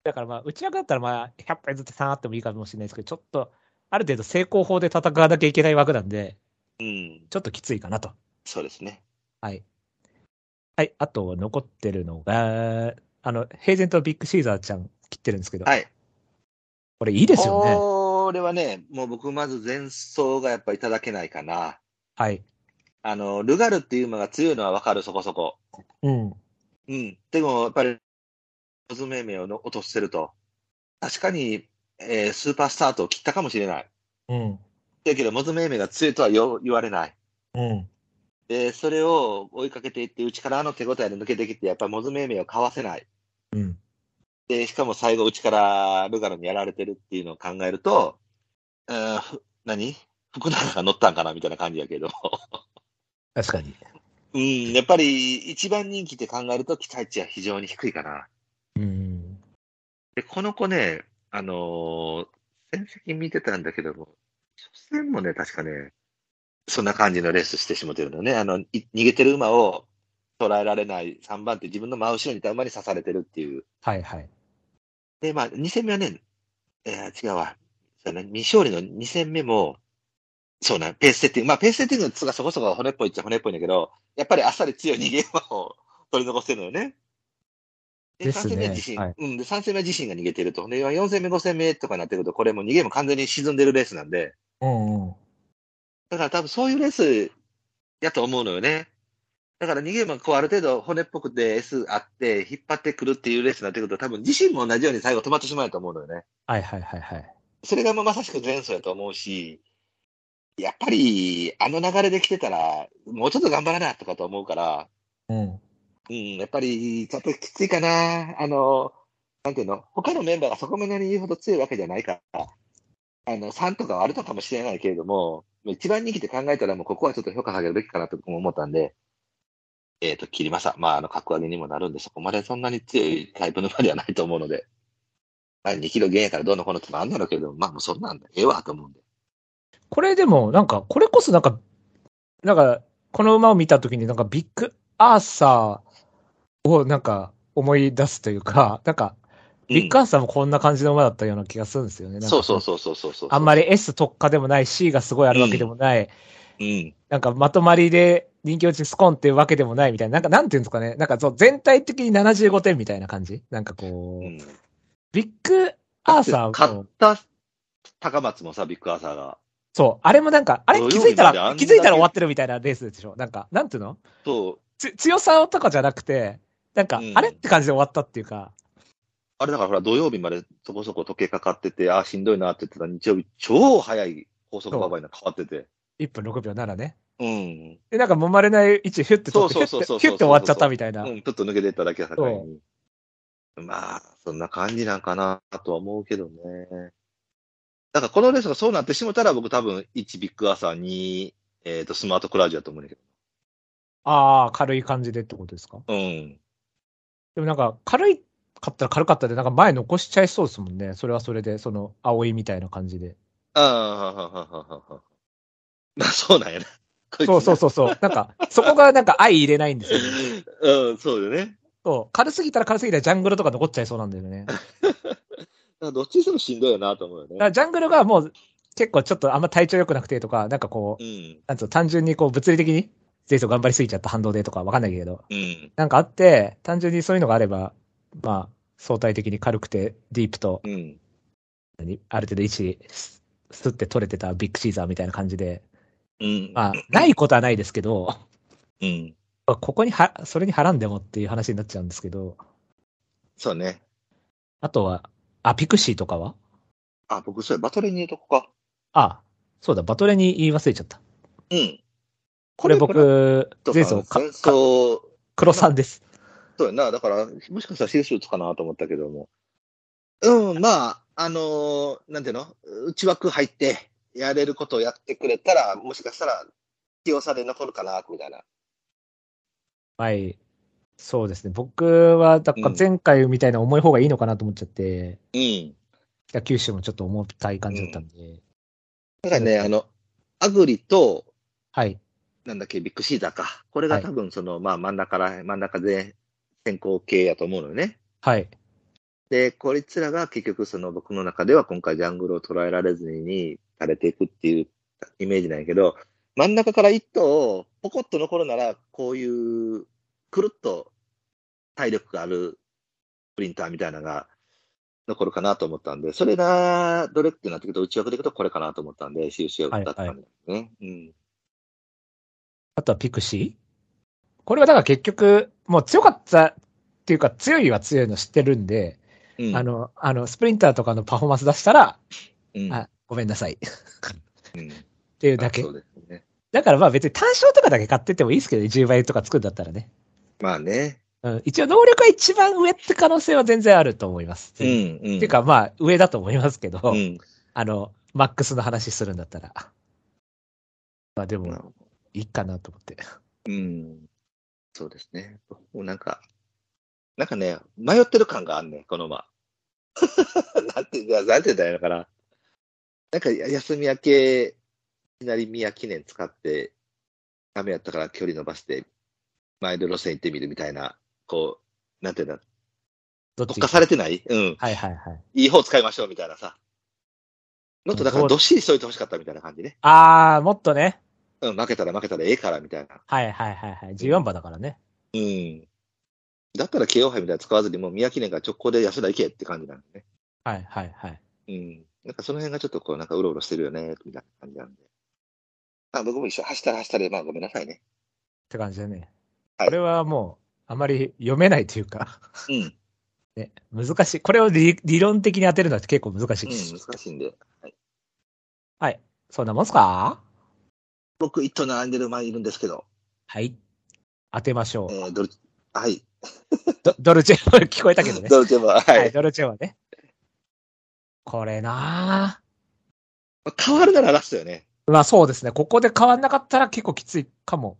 だからまあ、内枠だったらまあ、100杯ずつ3あってもいいかもしれないですけど、ちょっと、ある程度成功法で戦わなきゃいけない枠なんで、うん。ちょっときついかなと。そうですね。はい。はい。あと、残ってるのが、あの、平然とビッグシーザーちゃん切ってるんですけど、はい。これいいですよね。これはね、もう僕まず前走がやっぱいただけないかな。はい。あの、ルガルっていう馬が強いのはわかる、そこそこ。うん。うん。でも、やっぱり、オズメイメイをの落としてると、確かに、えースーパースタートを切ったかもしれない。うん。だけど、モズメイメイが強いとはよ言われない。うん。で、それを追いかけていって、内からあの手応えで抜けてきて、やっぱりモズメイメイをかわせない。うん。で、しかも最後内からルガルにやられてるっていうのを考えると、うん、ふ何？福永が乗ったんかなみたいな感じやけど。確かに。うん、やっぱり一番人気って考えると期待値は非常に低いかな。うん。で、この子ね、あのー戦績見てたんだけども、初戦もね、確かね、そんな感じのレースしてしもてるのね。あの、い逃げてる馬を捉えられない3番手、自分の真後ろにいた馬に刺されてるっていう。はいはい。で、まあ、2戦目はね、えー違うわ。そうね、未勝利の2戦目も、そうね、ペースセッティング。まあ、ペースセッティングがそこそこ骨っぽいっちゃ骨っぽいんだけど、やっぱりあっさり強い逃げ馬を 取り残してるのよね。ですね3戦目は自身、はいうん、で、3戦目は自身が逃げてると。で、4戦目、5戦目とかになってくると、これもう逃げも完全に沈んでるレースなんで、うんうん。だから多分そういうレースやと思うのよね。だから逃げ馬こうある程度骨っぽくて S あって引っ張ってくるっていうレースになってくると多分自身も同じように最後止まってしまうと思うのよね。はいはいはいはい。それがまさしく前走やと思うし、やっぱりあの流れで来てたらもうちょっと頑張らなとかと思うから、うん。うん、やっぱりちょっときついかな。あの、なんていうの？他のメンバーがそこまでに言うほど強いわけじゃないから、あの、3とかはあるのかもしれないけれども、一番人気って考えたらもうここはちょっと評価下げるべきかなと思ったんで、えっ、と、切りました。まあ、あの、格上げにもなるんで、そこまでそんなに強いタイプの馬ではないと思うので、まあ、2キロ減やからどうのこうのってもあんだろうけど、まあ、もうそんなんだ。ええわ、と思うんで。これでも、なんか、これこそなんか、なんか、この馬を見たときになんかビッグアーサーをなんか思い出すというか、なんか、ビッグアーサーもこんな感じの馬だったような気がするんですよね。なんかそうそうそうそうそうそう。あんまり S 特化でもない C がすごいあるわけでもない、うん。なんかまとまりで人気落ちスコンっていうわけでもないみたいな、なんかなんていうんですかね、なんかそう全体的に75点みたいな感じ？なんかこう、うん。ビッグアーサーも勝っ、た高松もさ、ビッグアーサーが。そう、あれもなんか、あれ土気づいたら、気づいたら終わってるみたいなレースでしょ？なんか、なんていうの？そう。つ強さとかじゃなくて、なんか、うんあれって感じで終わったっていうか、あれだからほら、土曜日までそこそこ時計かかってて、ああ、しんどいなって言ってた日曜日、超早い高速馬場に変わってて。1分6秒7ね。うん。で、なんか揉まれない位置ヒュッて取って、ヒュッてそうそうそうそうヒュッて終わっちゃったみたいな。うん、ちょっと抜けてっただけは境に。まあ、そんな感じなんかなとは思うけどね。だからこのレースがそうなってしもたら僕多分1ビッグアーサー2、えっ、と、スマートクラウジだと思うんだけああ、軽い感じでってことですか？ど。うん。でもなんか、軽いかったら軽かったで、なんか前残しちゃいそうですもんね。それはそれで、その、葵みたいな感じで。ああ、ははははは。まあ、そうなんやな。そうそうそうそう。なんか、そこがなんか愛入れないんですよね。うん、そうよね。そう。軽すぎたら軽すぎたらジャングルとか残っちゃいそうなんだよね。どっちにしてもしんどいよなと思うよね。らジャングルがもう結構ちょっとあんま体調良くなくてとか、なんかこうう、ん。なんつうの、単純にこう物理的に前走頑張りすぎちゃった反動でとかわかんないけど、うん。なんかあって、単純にそういうのがあれば、まあ、相対的に軽くてディープと、うん。何？ある程度位置すすって取れてたビッグシーザーみたいな感じで、うん。まあ、ないことはないですけど、うん。ここには、それに払んでもっていう話になっちゃうんですけど、そうね。あとは、あ、ピクシーとかは？あ、僕、それバトルに言うとこか。あ、そうだ、バトレに言い忘れちゃった。うん。これ僕、前前走、か戦争、黒さんです。そうやな。だから、もしかしたらシースーツかなと思ったけども。うん、まあ、あのーなんていうの？内枠入って、やれることをやってくれたら、もしかしたら、強さで残るかな、みたいな。はい。そうですね。僕は、だからうん前回みたいな重い方がいいのかなと思っちゃって、うん。北九州もちょっと重たい感じだったんで、だからね、あの、アグリと、はい。なんだっけ、ビッグシーザーか。これが多分、その、まあ、真ん中から、真ん中で先行系やと思うのよね。はい。で、こいつらが結局、その僕の中では今回ジャングルを捉えられずに垂れていくっていうイメージなんやけど、真ん中から一頭ポコッと残るなら、こういうくるっと体力があるプリンターみたいなのが残るかなと思ったんで、それがどれってなってくると、内枠でいくとこれかなと思ったんで、印を打ったって感じですね。うん。あとはピクシーこれはだから結局、もう強かったっていうか、強いは強いの知ってるんで、うん、あの、あの、スプリンターとかのパフォーマンス出したら、うん、あ、ごめんなさい。っうん、ていうだけそ。うですね。だからまあ別に単勝とかだけ買ってってもいいですけどね、10倍とか作るんだったらね。まあね。うん、一応能力が一番上って可能性は全然あると思います。うん、うん。っていうかまあ上だと思いますけど、うん。あの、マックスの話するんだったら。まあでも、いいかなと思って。うん。そうですね。もうなんか、なんかね、迷ってる感があんねん、この馬。なんて、なんて言ったらいいのかな。なんか、休み明け、いきなり宮記念使って、ダメやったから距離伸ばして、前で路線行ってみるみたいな、こう、なんていうんだ、どっち特化されてない？うん。はいはいはい。いい方使いましょうみたいなさ。もっとだからどっしりしといてほしかったみたいな感じね。あー、もっとね。うん、負けたら負けたらええからみたいな。はいはいはいはい。14番だからね。うん。だったら KO 杯みたいなの使わずに、もう宮記念から直行で安田行けって感じなんでね。はいはいはい。うん。なんかその辺がちょっとこう、なんかうろうろしてるよね、みたいな感じなんで。あ、僕も一緒。走ったら走ったで、まあごめんなさいね。って感じでね。はいこれはもう、あまり読めないというか、うん。ね、難しい。これを理理論的に当てるのは結構難しいです。うん、難しいんで。はい。はい。そんなもんすか？僕、一頭並んでる馬いるんですけど、はい。当てましょう。えー、ドル、はい。ド ドルチェは聞こえたけどね。ドルチェは、はいい。ドルチェはね。これな変わるならラストよね。ぁ。まあそうですね。ここで変わんなかったら結構きついかも。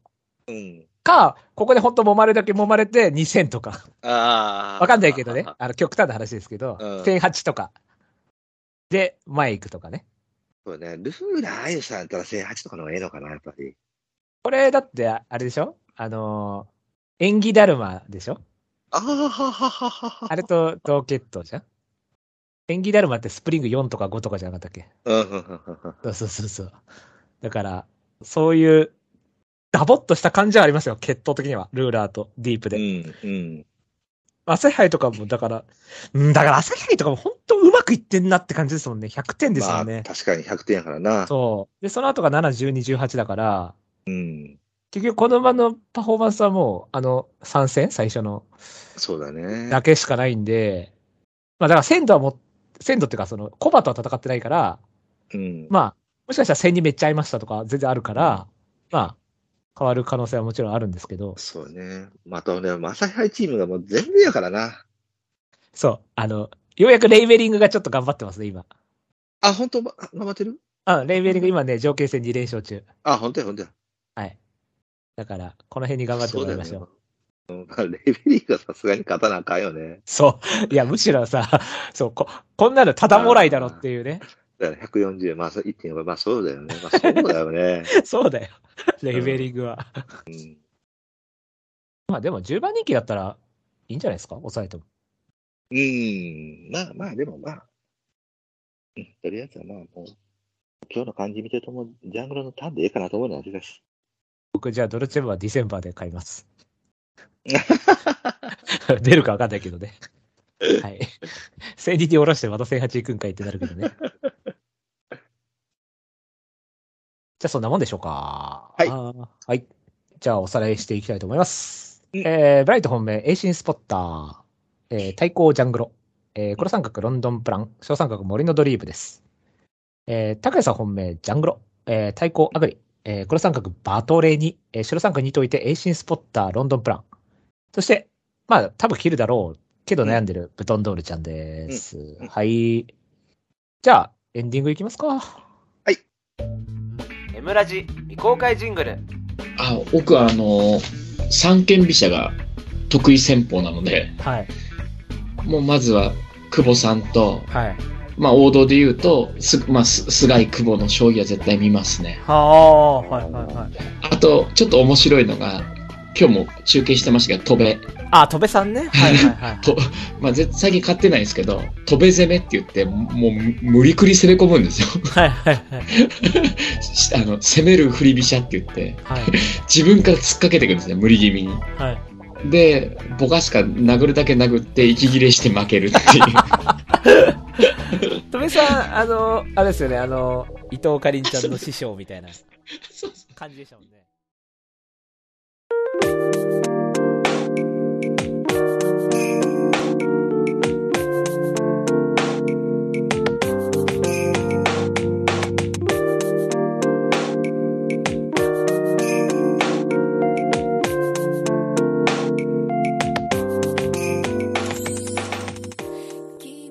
うん。か、ここで本当揉まれるだけ揉まれて2000とか。ああ。わかんないけどね。あの、極端な話ですけど、うん1008とか。で、前行くとかね。そうね。ルフーラあゆさんやったら1008とかの方がええのかな、やっぱり。これだって、あれでしょ？あのー、演技だるまでしょ？ああ、ははははは。あれと同血統じゃん？演技だるまってスプリング4とか5とかじゃなかったっけ？そうそうそうそう。だから、そういう、ダボっとした感じはありますよ。血統的には。ルーラーとディープで。うん、うん。朝日杯とかも、だから、うん、だから朝日杯とかも本当うまくいってんなって感じですもんね。100点ですまあ、もんね。確かに100点やからな。そう。で、その後が7、12、18だから、うん。結局この馬のパフォーマンスはもう、あの、参戦？最初のそうだね。だけしかないんで、まあだから鮮度はもう、鮮度っていうかその、コバとは戦ってないから、うん。まあ、もしかしたら戦にめっちゃ合いましたとか全然あるから、まあ、変わる可能性はもちろんあるんですけど、そうね。またね、朝日杯チームがもう全部やからな。そう、あの、ようやくレイベリングがちょっと頑張ってますね、今。あ、本当？ま頑張ってる？あ、レイベリング今ね、条件戦2連勝中。あ、本当や、本当や。はい。だから、この辺に頑張ってもらいましょう。レベリーがさすがに勝たなあかんよね。そう。いや、むしろさ、そう、こ、こんなのただもらいだろっていうね。だから140、まあ、そう1.4倍、まあそうだよね。まあそうだよね。そうだよ。レイベリングは。うん。まあでも10番人気だったらいいんじゃないですか？抑えても。うん。まあまあ、でもまあ。うん、とりあえずはまあもう、今日の感じ見てるともう、ジャングルのターンでいいかなと思うのは味です。僕じゃあドルチェブはディセンバーで買います。出るかわかんないけどね。はい。千人に下ろしてまた千八行くんかいってなるけどね。じゃあそんなもんでしょうか。はいはい。じゃあおさらいしていきたいと思います。うんえー、ブライト本命、エイシンスポッター、えー、対抗ジャングロ、えー、黒三角ロンドンプラン、小三角森のドリームです。えー、高谷さん本命、ジャングロ、えー、対抗アグリ、えー、黒三角バトレに、えー、白三角にといてエイシンスポッター、ロンドンプラン。そして、まあ、多分切るだろうけど悩んでるブトンドールちゃんです。うんはい。じゃあ、エンディングいきますか。エムラジ未公開ジングルあ、僕はあの、三軒飛車が得意戦法なので、はい。もうまずは久保さんと、はい。まあ王道で言うと、す、まあ、す菅井久保の将棋は絶対見ますね。はあ、はいはいはい。あと、ちょっと面白いのが、今日も中継してましたけど、戸辺。あ、戸部さんね。はいはいはい。と、まあ、ぜ最近買ってないんですけど、戸辺攻めって言って、もう無理くり攻め込むんですよ。はいはいはい。し あの、攻める振り飛車って言って、はい。自分から突っかけていくんですね、無理気味に。はい。で、ボカスカ殴るだけ殴って息切れして負けるっていう。戸部さん、あの、あれですよね、あの、伊藤かりんちゃんの師匠みたいな感じでしたもんね。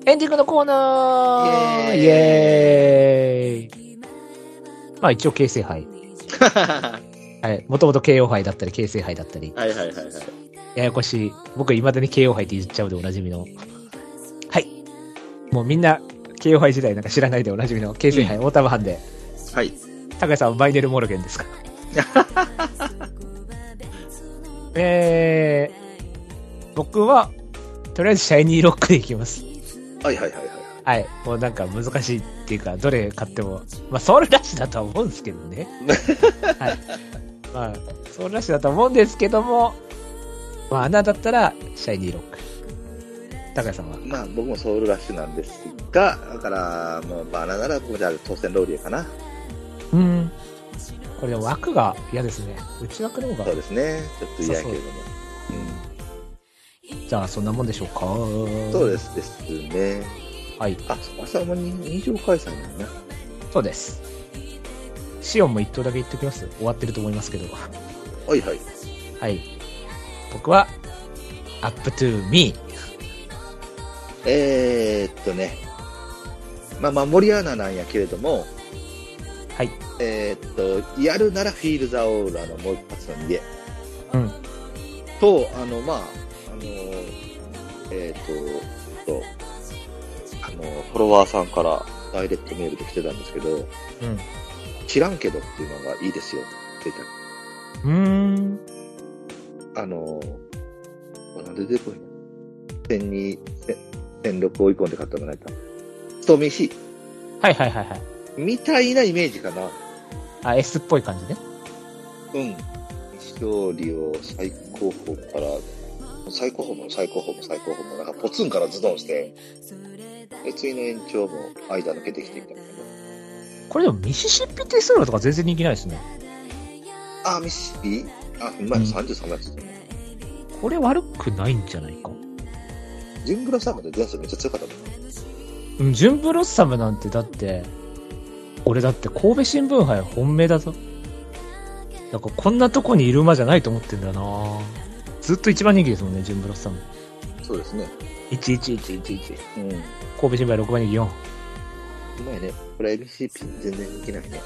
エンディングのコーナーイイエーイまあ一応形成杯。は はい。もともと KO 杯だったり、形成杯だったり、はいはいはいはい。ややこしい。僕、未だに KO 杯って言っちゃうでおなじみの。はい。もうみんな、KO 杯時代なんか知らないでおなじみの形成杯、大玉藩で、はい。高橋さんはバイネル・モルゲンですか？えー、僕は、とりあえずシャイニーロックでいきます。はいはいはいはい。はい。もうなんか難しいっていうか、どれ買っても、まあ、ソウルラッシュだとは思うんですけどね。はい。まあ、ソウルラッシュだと思うんですけども、まあ、穴だったら、シャイニーロック。高谷さんは？まあ僕もソウルラッシュなんですが、だから、もうバナナなら僕じゃあ当選ローリエかな。うん。これ枠が嫌ですね。内枠の方が。そうですね。ちょっと嫌やけれども。じゃあ、そんなもんでしょうか。うん。そうですですね。はい。あ、朝もに二条開催なんだな。そうです。シオンも一頭だけ言っておきます。終わってると思いますけど。はいはい。はい。僕は、up to me。えー、っとね。まあまあ、森アナなんやけれども、はい。えーっと、やるならフィールザオーラのもう一発の逃げ。うん。と、あの、まあ、えーっと、と、あの、フォロワーさんからダイレクトメールで来てたんですけど、うん。知らんけどっていうのがいいですよって言ってうーん。た。あの、なんで出てこいな。千に、千千六追い込んで勝ったのがないか。ストーミーシはいはいはいはい。ーみたいなイメージかな。あ、S っぽい感じね。うん。勝利を最高峰から、最高峰も最高峰も最高峰も、なんかポツンからズドンして、で、次の延長も間抜けてきてみたいな。これでもミシシッピテスローとか全然人気ないですね。あ、ミシシッピ？あ、うまい、うん33月だね。これ悪くないんじゃないか。ジンブラサムで前走めっちゃ強かったもんね。うん、ジュンブロッサムなんてだって、俺だって神戸新聞杯本命だぞ。なんかこんなとこにいる馬じゃないと思ってんだよなずっと一番人気ですもんね、ジュンブロッサム。そうですね。11111。うん。う神戸新聞杯6番人気4。まいね。これ MCP 全然人気ないね。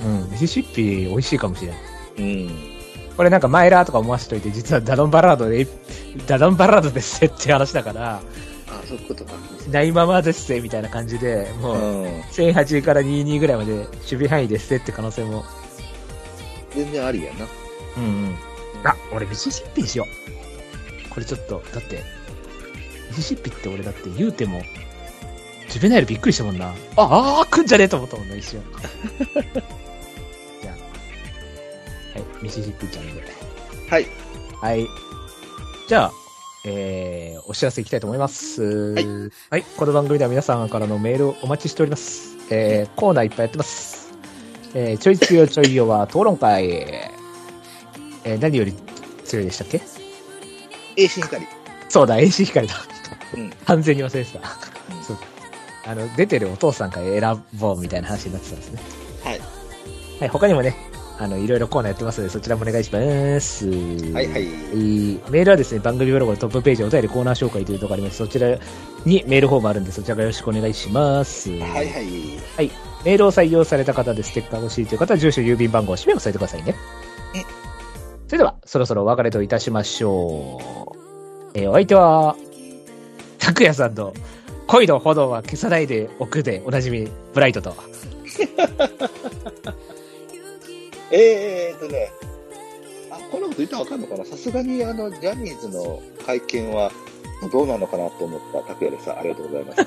うん、ミシシッピ美味しいかもしれない。うん。これなんかマイラーとか思わせといて、実はダドンバラードで、ダドンバラードですって話だから、あ、そういうことか。ないままですみたいな感じで、もう、うん。1008から22ぐらいまで守備範囲ですって可能性も。全然ありやな。うんうん。あ、俺ミシシッピにしよう。これちょっと、だって、ミシシッピって俺だって言うても、ジュベナイルびっくりしたもんな。あ、あー、来んじゃねえと思ったもんな、一瞬。じゃあ、はい、ミシシッピちゃんで。はい。はい。じゃあ、えー、お知らせいきたいと思います。はい。はい。この番組では皆さんからのメールをお待ちしております。えー、コーナーいっぱいやってます。えー、ちょい強ちょいよは討論会。えー、何より強いでしたっけ？栄心光。そうだ、AC 光だ。うん。完全に忘れてた。そうあの、出てるお父さんから選ぼうみたいな話になってたんですね。はい。はい、他にもね、あの、いろいろコーナーやってますので、そちらもお願いします。はいはい。メールはですね、番組ブログのトップページ、お便りコーナー紹介というところがあります。そちらにメールフォームあるんで、そちらからよろしくお願いします。はいはい。メールを採用された方でステッカーが欲しいという方は、住所、郵便番号、氏名を添えてくださいね。それでは、そろそろお別れといたしましょう。えーお相手は、拓也さんと、恋の炎は消さないでおくで、おなじみ、ブライトと。えーとね、あ、こんなこと言ったらわかんのかな？さすがにあの、ジャニーズの会見はどうなのかなと思った拓也です。ありがとうございます。